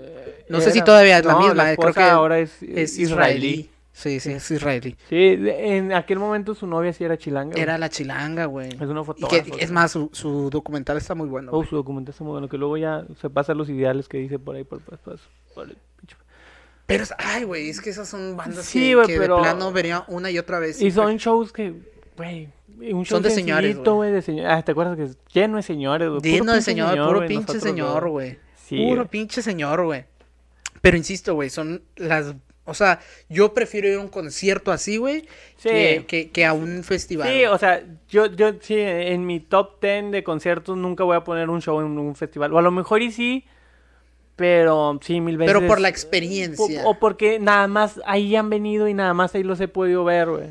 No sé Era- si todavía es la no, misma, la eh, creo que ahora es, es israelí. israelí. Sí, sí, es israelí. Sí, en aquel momento su novia sí era chilanga. güey. Era la chilanga, güey. Es una Y fotógrafa. que, güey. es más, su, su documental está muy bueno. Oh, güey. su documental está muy bueno, que luego ya se pasa los ideales que dice por ahí, por, por- por- por el pinche- Pero, ay, güey, es que esas son bandas Sí, que, güey, que pero- de plano vería una y otra vez. Y son shows que, güey, un show Son de señores, güey. de señores. Ah, ¿te acuerdas que es lleno de señores, güey? Lleno de señor, puro pinche señor, güey. Sí, puro pinche señor, güey. Pero insisto, güey, son las... O sea, yo prefiero ir a un concierto así, güey, Sí. que, que, que a un festival. Sí, o sea, yo, yo sí, en mi top 10 de conciertos nunca voy a poner un show en un festival. O a lo mejor y sí, Pero sí, mil veces. Pero por la O, experiencia. o porque nada más ahí han venido y nada más ahí los he podido ver, güey.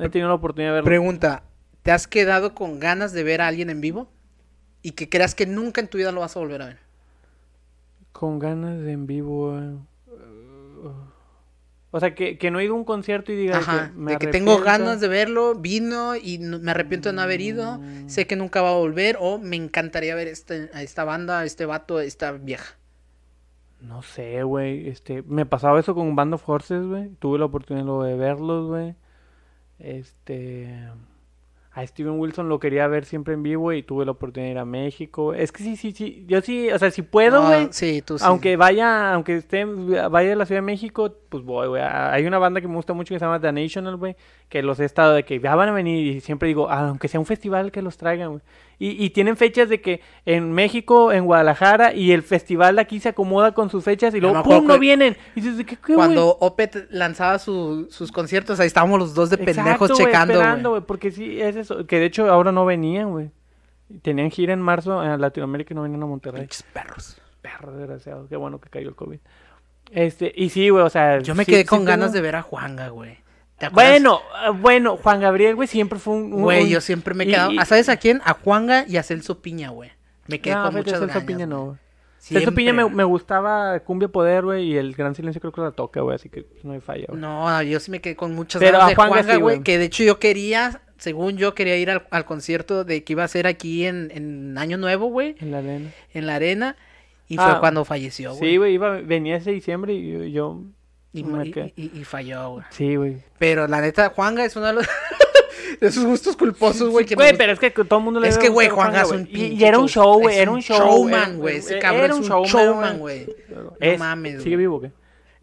He tenido la oportunidad de verlos. Pregunta, ¿te has quedado con ganas de ver a alguien en vivo? Y que creas que nunca en tu vida lo vas a volver a ver. Con ganas de en vivo. Uh, O sea, que, que no he ido a un concierto y diga Ajá, que me de que tengo ganas de verlo, vino y no- me arrepiento de no haber ido, Mm. sé que nunca va a volver o me encantaría ver este, a esta banda, a este vato, a esta vieja. No sé, güey. Este, me pasaba eso con Band of Horses, güey. Tuve la oportunidad de verlos, güey. Este. A Steven Wilson lo quería ver siempre en vivo y tuve la oportunidad de ir a México. Es que sí, sí, sí. Yo sí, o sea, si puedo, No, güey. sí, tú sí. Aunque vaya, aunque esté, vaya a la Ciudad de México, pues voy, güey. Ah, Hay una banda que me gusta mucho que se llama The National, güey. Que los he estado de que ya van a venir y siempre digo, ah, aunque sea un festival que los traigan, güey. Y, y tienen fechas de que en México, en Guadalajara, y el festival de aquí se acomoda con sus fechas y luego, ¡pum! no vienen. Y dices, ¿de qué, qué? Cuando Opet lanzaba su- sus conciertos, ahí estábamos los dos de pendejos Exacto, checando, esperando, güey. Porque sí, es eso. Que de hecho ahora no venían, güey. Tenían gira en marzo en Latinoamérica y no venían a Monterrey. Pinches perros. Perro desgraciado. Qué bueno que cayó el COVID. Este, y sí, güey, o sea. Yo me sí- quedé sí con tengo- ganas de ver a Juanga, güey. Bueno, ah, bueno, Juan Gabriel, güey, siempre fue un. Güey, un- yo siempre me he y- quedado. y- ¿Ah, ¿Sabes a quién? A Juanga y a Celso Piña, güey. Me quedé No, con muchas Celso. Piña no, güey. Celso Piña me, me gustaba Cumbia Poder, güey, y el Gran Silencio creo que la toca, güey, así que pues, no hay falla, güey. No, yo sí me quedé con muchas Pero ganas a de Juanga Juanga, sí, güey. Que de hecho yo quería, según yo, quería ir al, al concierto de que iba a ser aquí en, en Año Nuevo, güey. En la arena. En la arena. Y Ah, fue cuando falleció, güey. Sí, güey, iba, venía ese diciembre y yo. yo- y, me y- quedé. y- y falló, güey. Sí, güey. Pero la neta, Juanga es uno de los. *laughs* de sus gustos culposos, güey. que Güey, pero es que todo el mundo le Es que, güey, Juanga es un pinche Y era un show, güey, era un show. showman, era- güey. Ese era cabrón es un showman, güey. No Es- mames, ¿Sigue güey. vivo o qué?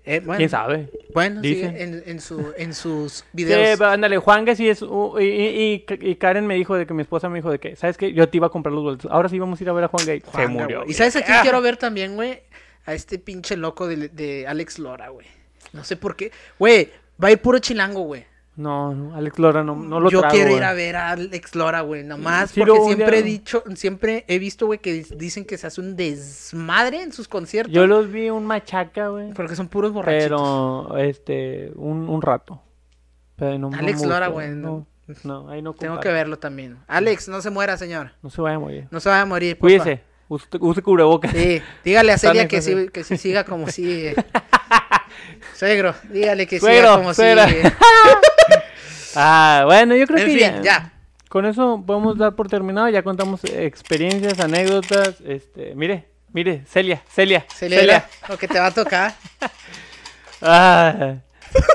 Eh, bueno, ¿Quién sabe? Bueno, sí, Dicen. en, en, su, en sus *laughs* Sí, videos. pero ándale, Juanga sí es... uh, y, y- Karen me dijo de que mi esposa me dijo de que, ¿sabes qué? Yo te iba a comprar los boletos. Ahora sí vamos a ir a ver a Juanga y se murió. ¿Y sabes a quién Ah. quiero ver también, güey? A este pinche loco de, de Alex Lora, güey. No sé por qué. Güey, va a ir puro chilango, güey. No, no, Alex Lora no, no lo Yo trago, quiero ir a ver a Alex Lora, güey. Nomás Sí, porque siempre he dicho, siempre he visto, güey, que dicen que se hace un desmadre en sus conciertos. Yo los vi un machaca, güey. Porque son puros borrachitos. Pero, este, un, un rato. Pero no, no Alex me Lora, güey, No, no, ahí no Tengo comparo. que verlo también. Alex, no se muera, señor. No se vaya a morir. No se vaya a morir. Cuídese. Use, use cubrebocas. Sí, dígale a Celia que sí, que sí siga como sigue. *laughs* Suegro, dígale que Suegro, siga como suegra. sigue. *laughs* Ah, bueno, yo creo En que fin, ya. ya. Con eso podemos dar por terminado. Ya contamos experiencias, anécdotas. Este, mire, mire, Celia, Celia, Celia, lo que te va a tocar. *laughs* Ah,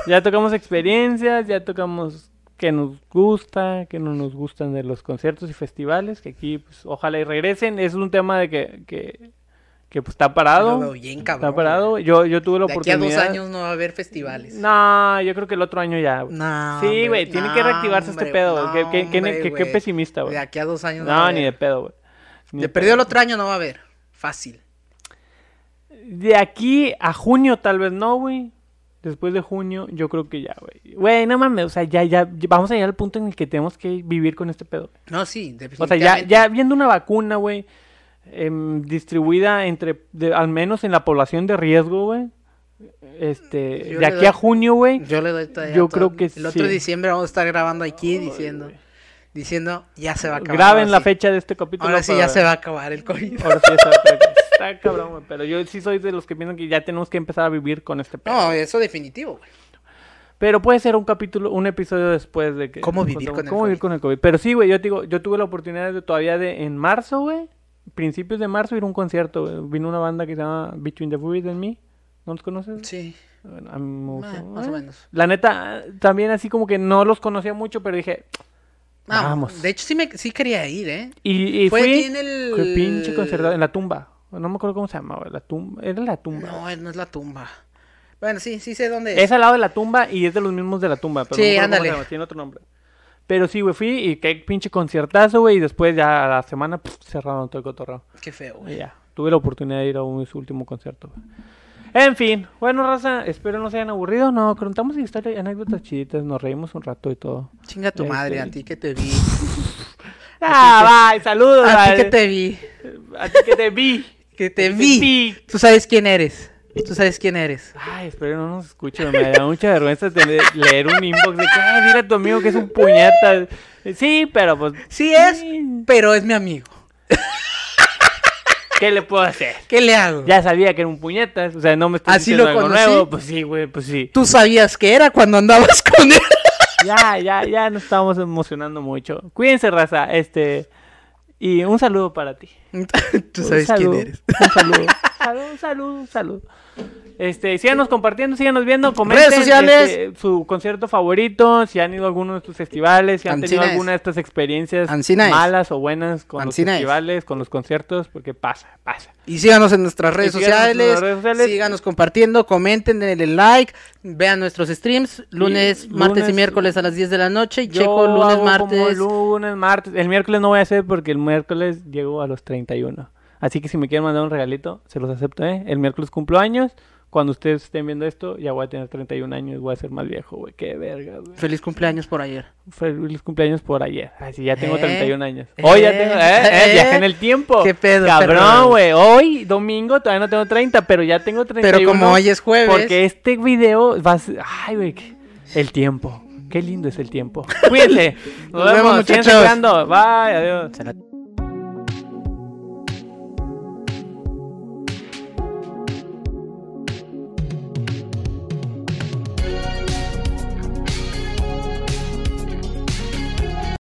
ya tocamos experiencias, ya tocamos que nos gusta, que no nos gustan de los conciertos y festivales, que aquí pues ojalá y regresen. Es un tema de que, que, que, pues está parado. veo bien, cabrón. Está parado. Yo, yo tuve la De aquí a oportunidad. dos años no va a haber festivales. No, yo creo que el otro año ya. güey. No, sí, güey, tiene no, que reactivarse hombre, este pedo. no, Qué- qué- qué- hombre, qué- qué güey. pesimista, güey. De aquí a dos años no, va a No, haber. ni de pedo, güey. De perdido el otro año no va a haber. Fácil. De aquí a junio tal vez no, güey. Después de junio yo creo que ya, güey. Güey, no mames, o sea, ya, ya, vamos a llegar al punto en el que tenemos que vivir con este pedo. No, sí, O sea, definitivamente. ya, ya viendo una vacuna, güey, em, distribuida entre, de- al menos en la población de riesgo, güey. Este, Yo de aquí doy- a junio, güey. Yo le doy todavía Yo todo- creo que El otro sí. diciembre vamos a estar grabando aquí diciendo, diciendo, ya se va a acabar. Graben la sí. fecha de este capítulo. Ahora sí para- ya se va a acabar el COVID. Ahora sí, está, *laughs* está cabrón, güey. Pero yo sí soy de los que piensan que ya tenemos que empezar a vivir con este pedo. No, eso definitivo, güey. Pero puede ser un capítulo, un episodio después de que... ¿Cómo vivir con el cómo vivir con el COVID. Pero sí, güey, yo te digo, yo tuve la oportunidad de todavía de, en marzo, güey, principios de marzo, ir a un concierto. Vino una banda que se llama Between the Buried and Me. ¿No los conoces? Sí, Bueno, a mí me gustó. Ah, más o menos. La neta, también así como que no los conocía mucho, pero dije, Ah, Vamos. De hecho, sí, me, sí quería ir, ¿eh? y, y Fue fui... aquí en el... Pinche concierto, en la tumba. No me acuerdo cómo se llamaba, la tumba. Era la tumba. No, no es la tumba. Bueno, sí, sí sé dónde es. Es al lado de la tumba y es de los mismos de la tumba. Pero Sí, no ándale. llama, tiene otro nombre. Pero sí, güey, fui y qué pinche conciertazo, güey. Y después ya a la semana pff, cerraron todo el cotorreo. Qué feo, güey. ya, tuve la oportunidad de ir a un, su último concierto. güey. En fin, bueno, raza, espero no se hayan aburrido. No, contamos historias, anécdotas chiditas, nos reímos un rato y todo. Chinga tu Este- madre, a ti que te vi. *laughs* Ah, bye, saludos. A ti que te vi. A ti que te vi. Que te vi. Tú sabes quién eres. Tú sabes quién eres. Ay, espero no nos escuche. Me da mucha vergüenza tener- leer un inbox de que, ay, dile a tu amigo que es un puñeta. Sí, pero pues, Sí es, pero es mi amigo. ¿qué le puedo hacer? ¿Qué le hago? Ya sabía que era un puñetas, o sea, no me estoy ¿Así diciendo lo algo conocí? nuevo. Pues sí, güey, pues sí. Tú sabías que era cuando andabas con él. Ya, ya, ya nos estamos emocionando mucho. Cuídense, raza. Este. Y un saludo para ti. *laughs* Tú Un sabes saludo, quién eres. Un saludo. Salud, salud, salud. Este, síganos compartiendo, síganos viendo, comenten Redes sociales. este, su concierto favorito, si han ido a alguno de estos festivales, si han tenido es. alguna de estas experiencias Ancina es. malas o buenas con Ancina los es. festivales, con los conciertos, porque pasa, pasa. Y síganos en nuestras redes, en sociales, nuestras redes sociales. Síganos compartiendo, comenten, denle like. Vean nuestros streams. Lunes, martes y miércoles a las 10 de la noche. Y Yo checo lunes, hago como martes. lunes, martes. El miércoles no voy a hacer porque el miércoles llego a los 31. Así que si me quieren mandar un regalito, se los acepto, ¿eh? El miércoles cumplo años. Cuando ustedes estén viendo esto, ya voy a tener 31 años, voy a ser más viejo, güey. Qué verga, güey. Feliz cumpleaños por ayer. Feliz cumpleaños por ayer. Ay, sí, ya tengo Eh, 31 años. Hoy ya eh, tengo, eh, eh, viajé en el tiempo. qué pedo, Cabrón, güey. Hoy, domingo, todavía no tengo 30, pero ya tengo 31. Pero como hoy es jueves. Porque este video va a ser... Ay, güey. El tiempo. Qué lindo es el tiempo. Cuídense. Nos, *laughs* Nos vemos, vemos, muchachos. Bye, adiós.